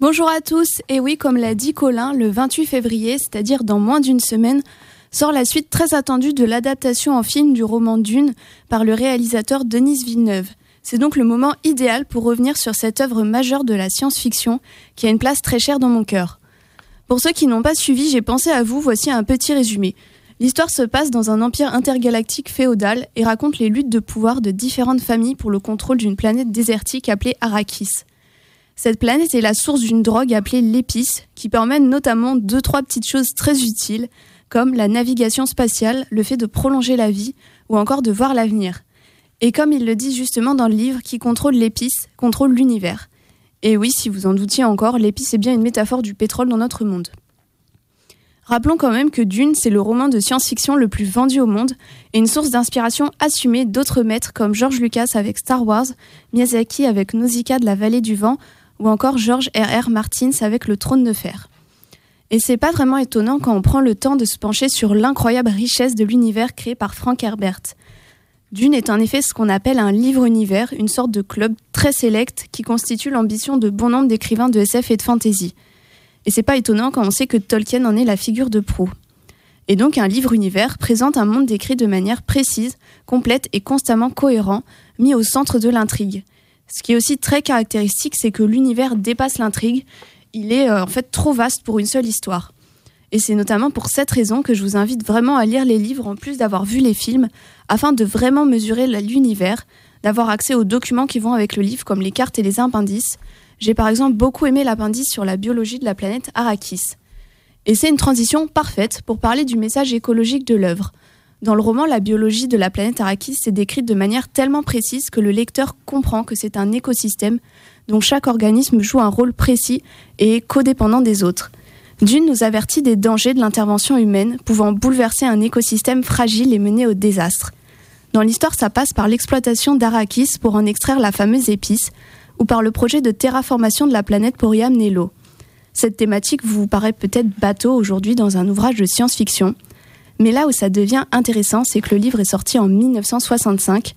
Bonjour à tous, et oui, comme l'a dit Colin, le 28 février, c'est-à-dire dans moins d'une semaine, sort la suite très attendue de l'adaptation en film du roman Dune par le réalisateur Denis Villeneuve. C'est donc le moment idéal pour revenir sur cette œuvre majeure de la science-fiction qui a une place très chère dans mon cœur. Pour ceux qui n'ont pas suivi, j'ai pensé à vous, voici un petit résumé. L'histoire se passe dans un empire intergalactique féodal et raconte les luttes de pouvoir de différentes familles pour le contrôle d'une planète désertique appelée Arrakis. Cette planète est la source d'une drogue appelée l'épice, qui permet notamment deux trois petites choses très utiles, comme la navigation spatiale, le fait de prolonger la vie, ou encore de voir l'avenir. Et comme il le dit justement dans le livre, qui contrôle l'épice, contrôle l'univers. Et oui, si vous en doutiez encore, l'épice est bien une métaphore du pétrole dans notre monde. Rappelons quand même que Dune, c'est le roman de science-fiction le plus vendu au monde et une source d'inspiration assumée d'autres maîtres comme George Lucas avec Star Wars, Miyazaki avec Nausicaa de la vallée du vent ou encore George R.R. Martins avec Le trône de fer. Et c'est pas vraiment étonnant quand on prend le temps de se pencher sur l'incroyable richesse de l'univers créé par Frank Herbert. Dune est en effet ce qu'on appelle un livre-univers, une sorte de club très sélect qui constitue l'ambition de bon nombre d'écrivains de SF et de fantasy. Et c'est pas étonnant quand on sait que Tolkien en est la figure de proue. Et donc un livre-univers présente un monde décrit de manière précise, complète et constamment cohérent, mis au centre de l'intrigue. Ce qui est aussi très caractéristique, c'est que l'univers dépasse l'intrigue, il est euh, en fait trop vaste pour une seule histoire. Et c'est notamment pour cette raison que je vous invite vraiment à lire les livres en plus d'avoir vu les films, afin de vraiment mesurer l'univers, d'avoir accès aux documents qui vont avec le livre, comme les cartes et les appendices. J'ai par exemple beaucoup aimé l'appendice sur la biologie de la planète Arrakis. Et c'est une transition parfaite pour parler du message écologique de l'œuvre. Dans le roman, la biologie de la planète Arrakis est décrite de manière tellement précise que le lecteur comprend que c'est un écosystème dont chaque organisme joue un rôle précis et est codépendant des autres. Dune nous avertit des dangers de l'intervention humaine pouvant bouleverser un écosystème fragile et mener au désastre. Dans l'histoire, ça passe par l'exploitation d'Arrakis pour en extraire la fameuse épice, ou par le projet de terraformation de la planète pour y amener l'eau. Cette thématique vous paraît peut-être bateau aujourd'hui dans un ouvrage de science-fiction, mais là où ça devient intéressant, c'est que le livre est sorti en 1965,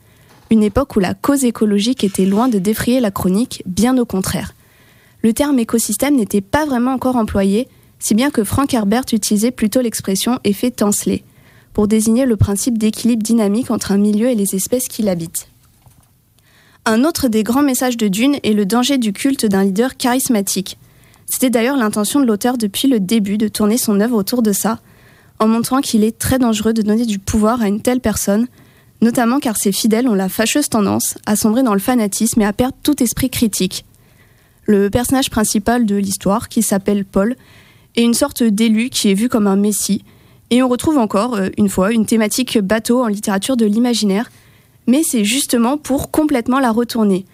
une époque où la cause écologique était loin de défrayer la chronique, bien au contraire. Le terme écosystème n'était pas vraiment encore employé, si bien que Frank Herbert utilisait plutôt l'expression effet Tansley pour désigner le principe d'équilibre dynamique entre un milieu et les espèces qui l'habitent. Un autre des grands messages de Dune est le danger du culte d'un leader charismatique. C'était d'ailleurs l'intention de l'auteur depuis le début de tourner son œuvre autour de ça, en montrant qu'il est très dangereux de donner du pouvoir à une telle personne, notamment car ses fidèles ont la fâcheuse tendance à sombrer dans le fanatisme et à perdre tout esprit critique. le personnage principal de l'histoire qui s'appelle Paul, est une sorte d'élu qui est vu comme un messie. Et on retrouve encore, euh, une fois, une thématique bateau en littérature de l'imaginaire, mais c'est justement pour complètement la retourner.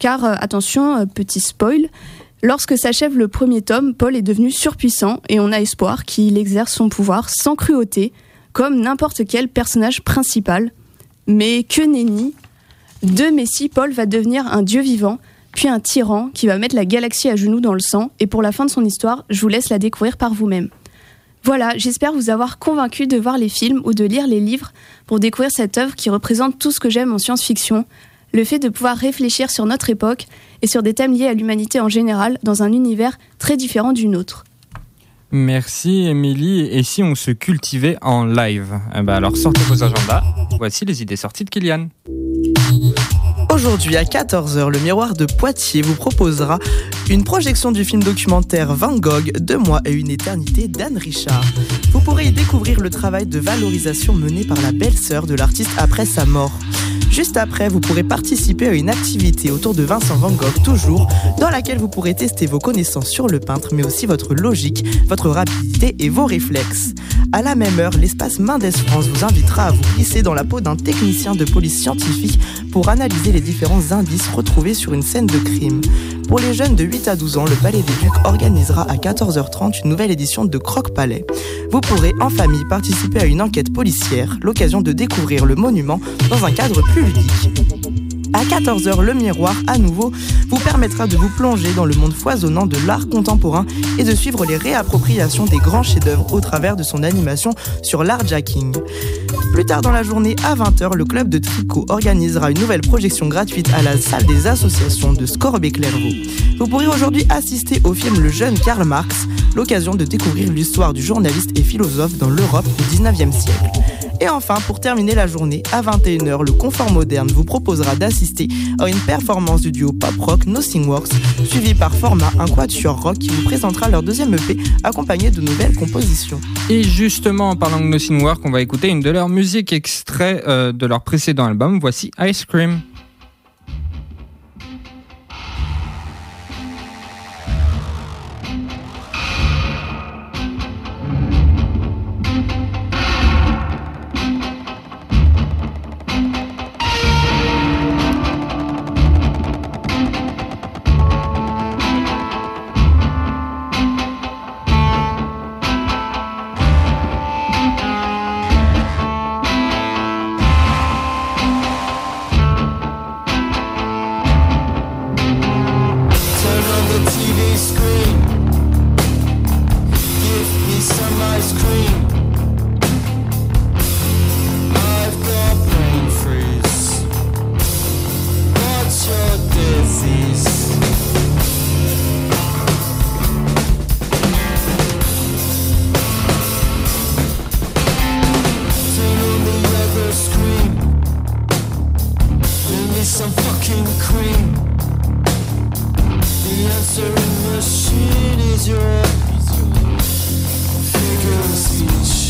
Car, euh, attention, euh, petit spoil, lorsque s'achève le premier tome, Paul est devenu surpuissant et on a espoir qu'il exerce son pouvoir sans cruauté, comme n'importe quel personnage principal. Mais que nenni De Messie, Paul va devenir un dieu vivant, puis un tyran qui va mettre la galaxie à genoux dans le sang, et pour la fin de son histoire, je vous laisse la découvrir par vous-même. Voilà, j'espère vous avoir convaincu de voir les films ou de lire les livres pour découvrir cette œuvre qui représente tout ce que j'aime en science-fiction, le fait de pouvoir réfléchir sur notre époque et sur des thèmes liés à l'humanité en général dans un univers très différent du nôtre. Merci Émilie. Et si on se cultivait en live? Eh ben Alors sortez vos agendas. Voici les idées sorties de Kylian. Aujourd'hui à 14h, le miroir de Poitiers vous proposera une projection du film documentaire Van Gogh, Deux mois et une éternité d'Anne Richard. Vous pourrez y découvrir le travail de valorisation mené par la belle-sœur de l'artiste après sa mort. Juste après, vous pourrez participer à une activité autour de Vincent Van Gogh, toujours, dans laquelle vous pourrez tester vos connaissances sur le peintre, mais aussi votre logique, votre rapidité et vos réflexes. À la même heure, l'espace Mendes France vous invitera à vous glisser dans la peau d'un technicien de police scientifique pour analyser les différents indices retrouvés sur une scène de crime. Pour les jeunes de 8 à 12 ans, le Palais des Ducs organisera à 14h30 une nouvelle édition de Croque Palais. Vous pourrez en famille participer à une enquête policière, l'occasion de découvrir le monument dans un cadre plus ludique. À 14h, le miroir, à nouveau, vous permettra de vous plonger dans le monde foisonnant de l'art contemporain et de suivre les réappropriations des grands chefs-d'œuvre au travers de son animation sur l'art jacking. Plus tard dans la journée, à 20h, le club de tricot organisera une nouvelle projection gratuite à la salle des associations de Scorbet-Clairvaux. Vous pourrez aujourd'hui assister au film Le jeune Karl Marx, l'occasion de découvrir l'histoire du journaliste et philosophe dans l'Europe du 19e siècle. Et enfin, pour terminer la journée, à 21h, le Confort Moderne vous proposera d'assister à une performance du duo pop-rock Nothing Works, suivi par Format, un quatuor rock qui vous présentera leur deuxième EP accompagné de nouvelles compositions. Et justement, en parlant de Nothing Work, on va écouter une de leurs musiques extrait euh, de leur précédent album. Voici Ice Cream. Fucking cream. The answering machine is your figure of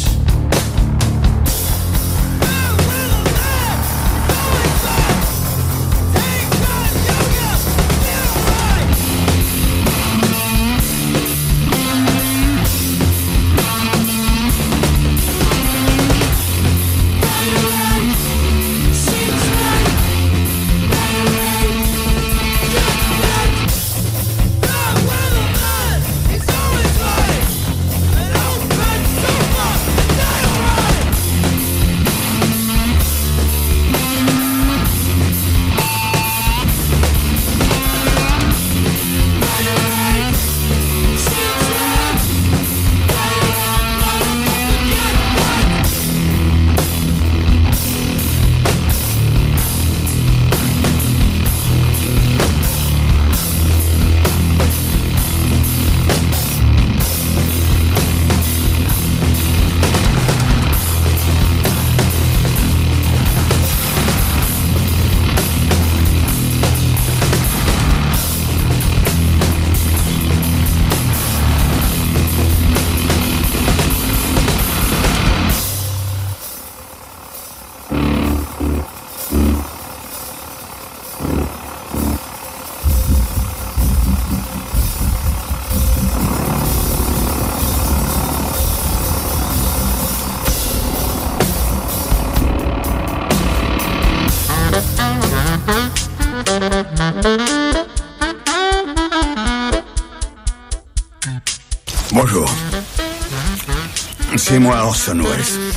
Orson Welles.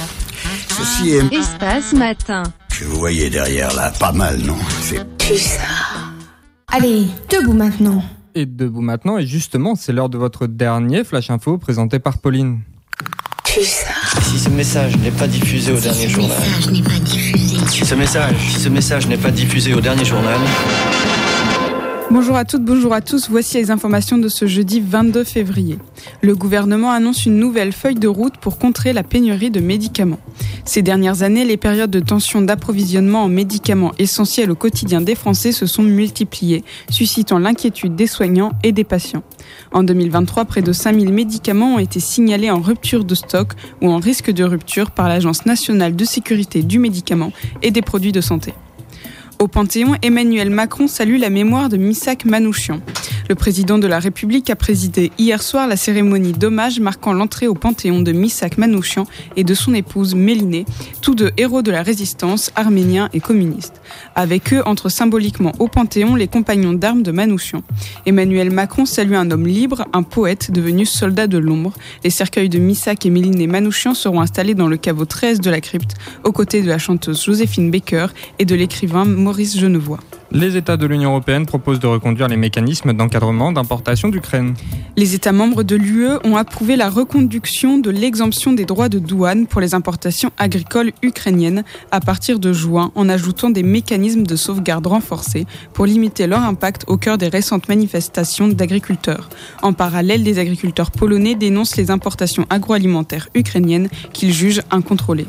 Ceci est... Espace matin. Que vous voyez derrière là, pas mal, non? C'est... Allez, debout maintenant. Et debout maintenant, et justement, c'est l'heure de votre dernier Flash Info présenté par Pauline. Si ce message n'est pas diffusé au dernier journal. Si ce message, si ce message n'est pas diffusé au dernier journal. Bonjour à toutes, bonjour à tous. Voici les informations de ce jeudi 22 février. Le gouvernement annonce une nouvelle feuille de route pour contrer la pénurie de médicaments. Ces dernières années, les périodes de tension d'approvisionnement en médicaments essentiels au quotidien des Français se sont multipliées, suscitant l'inquiétude des soignants et des patients. En 2023, près de 5000 médicaments ont été signalés en rupture de stock ou en risque de rupture par l'Agence nationale de sécurité du médicament et des produits de santé. Au Panthéon, Emmanuel Macron salue la mémoire de Missak Manouchian. Le président de la République a présidé hier soir la cérémonie d'hommage marquant l'entrée au Panthéon de Missak Manouchian et de son épouse Mélinée, tous deux héros de la résistance, arméniens et communistes. Avec eux entrent symboliquement au Panthéon les compagnons d'armes de Manouchian. Emmanuel Macron salue un homme libre, un poète devenu soldat de l'ombre. Les cercueils de Missak et Mélinée Manouchian seront installés dans le caveau 13 de la crypte, aux côtés de la chanteuse Joséphine Baker et de l'écrivain Maurice. Les États de l'Union européenne proposent de reconduire les mécanismes d'encadrement d'importation d'Ukraine. Les États membres de l'UE ont approuvé la reconduction de l'exemption des droits de douane pour les importations agricoles ukrainiennes à partir de juin en ajoutant des mécanismes de sauvegarde renforcés pour limiter leur impact au cœur des récentes manifestations d'agriculteurs. En parallèle, des agriculteurs polonais dénoncent les importations agroalimentaires ukrainiennes qu'ils jugent incontrôlées.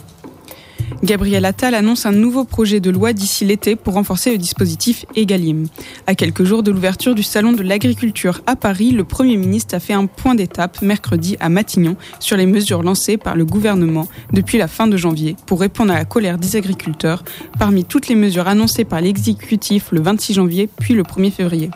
Gabriel Attal annonce un nouveau projet de loi d'ici l'été pour renforcer le dispositif Egalim. À quelques jours de l'ouverture du Salon de l'agriculture à Paris, le Premier ministre a fait un point d'étape mercredi à Matignon sur les mesures lancées par le gouvernement depuis la fin de janvier pour répondre à la colère des agriculteurs parmi toutes les mesures annoncées par l'exécutif le 26 janvier puis le 1er février.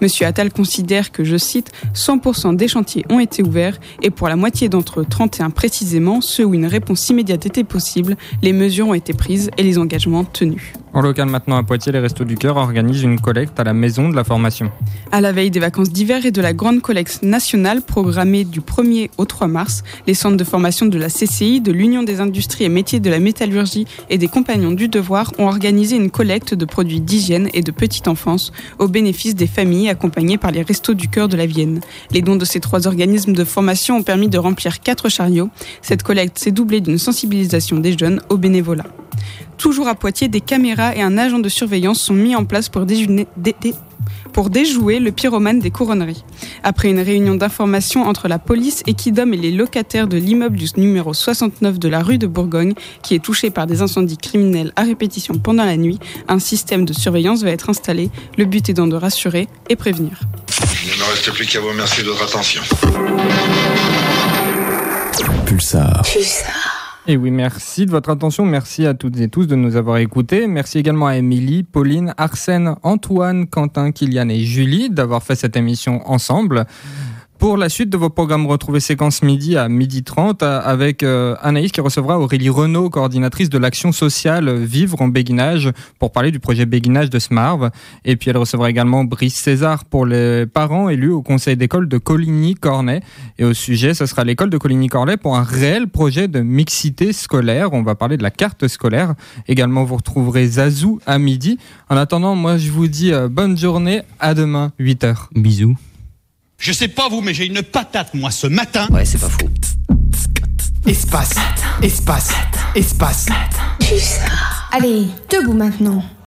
Monsieur Attal considère que, je cite, 100% des chantiers ont été ouverts et pour la moitié d'entre eux, 31 précisément, ceux où une réponse immédiate était possible, les mesures ont été prises et les engagements tenus. En local maintenant à Poitiers, les Restos du Cœur organisent une collecte à la Maison de la Formation. À la veille des vacances d'hiver et de la grande collecte nationale programmée du 1er au 3 mars, les centres de formation de la CCI, de l'Union des industries et métiers de la métallurgie et des compagnons du devoir ont organisé une collecte de produits d'hygiène et de petite enfance au bénéfice des familles accompagnées par les Restos du Cœur de la Vienne. Les dons de ces trois organismes de formation ont permis de remplir quatre chariots. Cette collecte s'est doublée d'une sensibilisation des jeunes au bénévolat. Toujours à Poitiers, des caméras et un agent de surveillance sont mis en place pour, déjeuner, dé, dé, pour déjouer le pyromane des couronneries. Après une réunion d'information entre la police, Equidom et les locataires de l'immeuble du numéro 69 de la rue de Bourgogne, qui est touché par des incendies criminels à répétition pendant la nuit, un système de surveillance va être installé, le but étant de rassurer et prévenir. Il ne me reste plus qu'à vous remercier de votre attention. Pulsar. Et oui, merci de votre attention. Merci à toutes et tous de nous avoir écoutés. Merci également à Émilie, Pauline, Arsène, Antoine, Quentin, Kylian et Julie d'avoir fait cette émission ensemble. Pour la suite de vos programmes, retrouvez Séquence Midi à midi 30 avec euh, Anaïs qui recevra Aurélie Renaud, coordinatrice de l'action sociale Vivre en béguinage, pour parler du projet béguinage de Smarv. Et puis elle recevra également Brice César pour les parents élus au conseil d'école de Coligny-Cornet. Et au sujet, ce sera l'école de Coligny-Cornet pour un réel projet de mixité scolaire. On va parler de la carte scolaire. Également, vous retrouverez Zazou à midi. En attendant, moi je vous dis euh, bonne journée. À demain, 8h. Bisous. Je sais pas vous, mais j'ai une patate, moi, ce matin. Ouais, c'est pas faux. Espace, espace, espace. Allez, debout maintenant.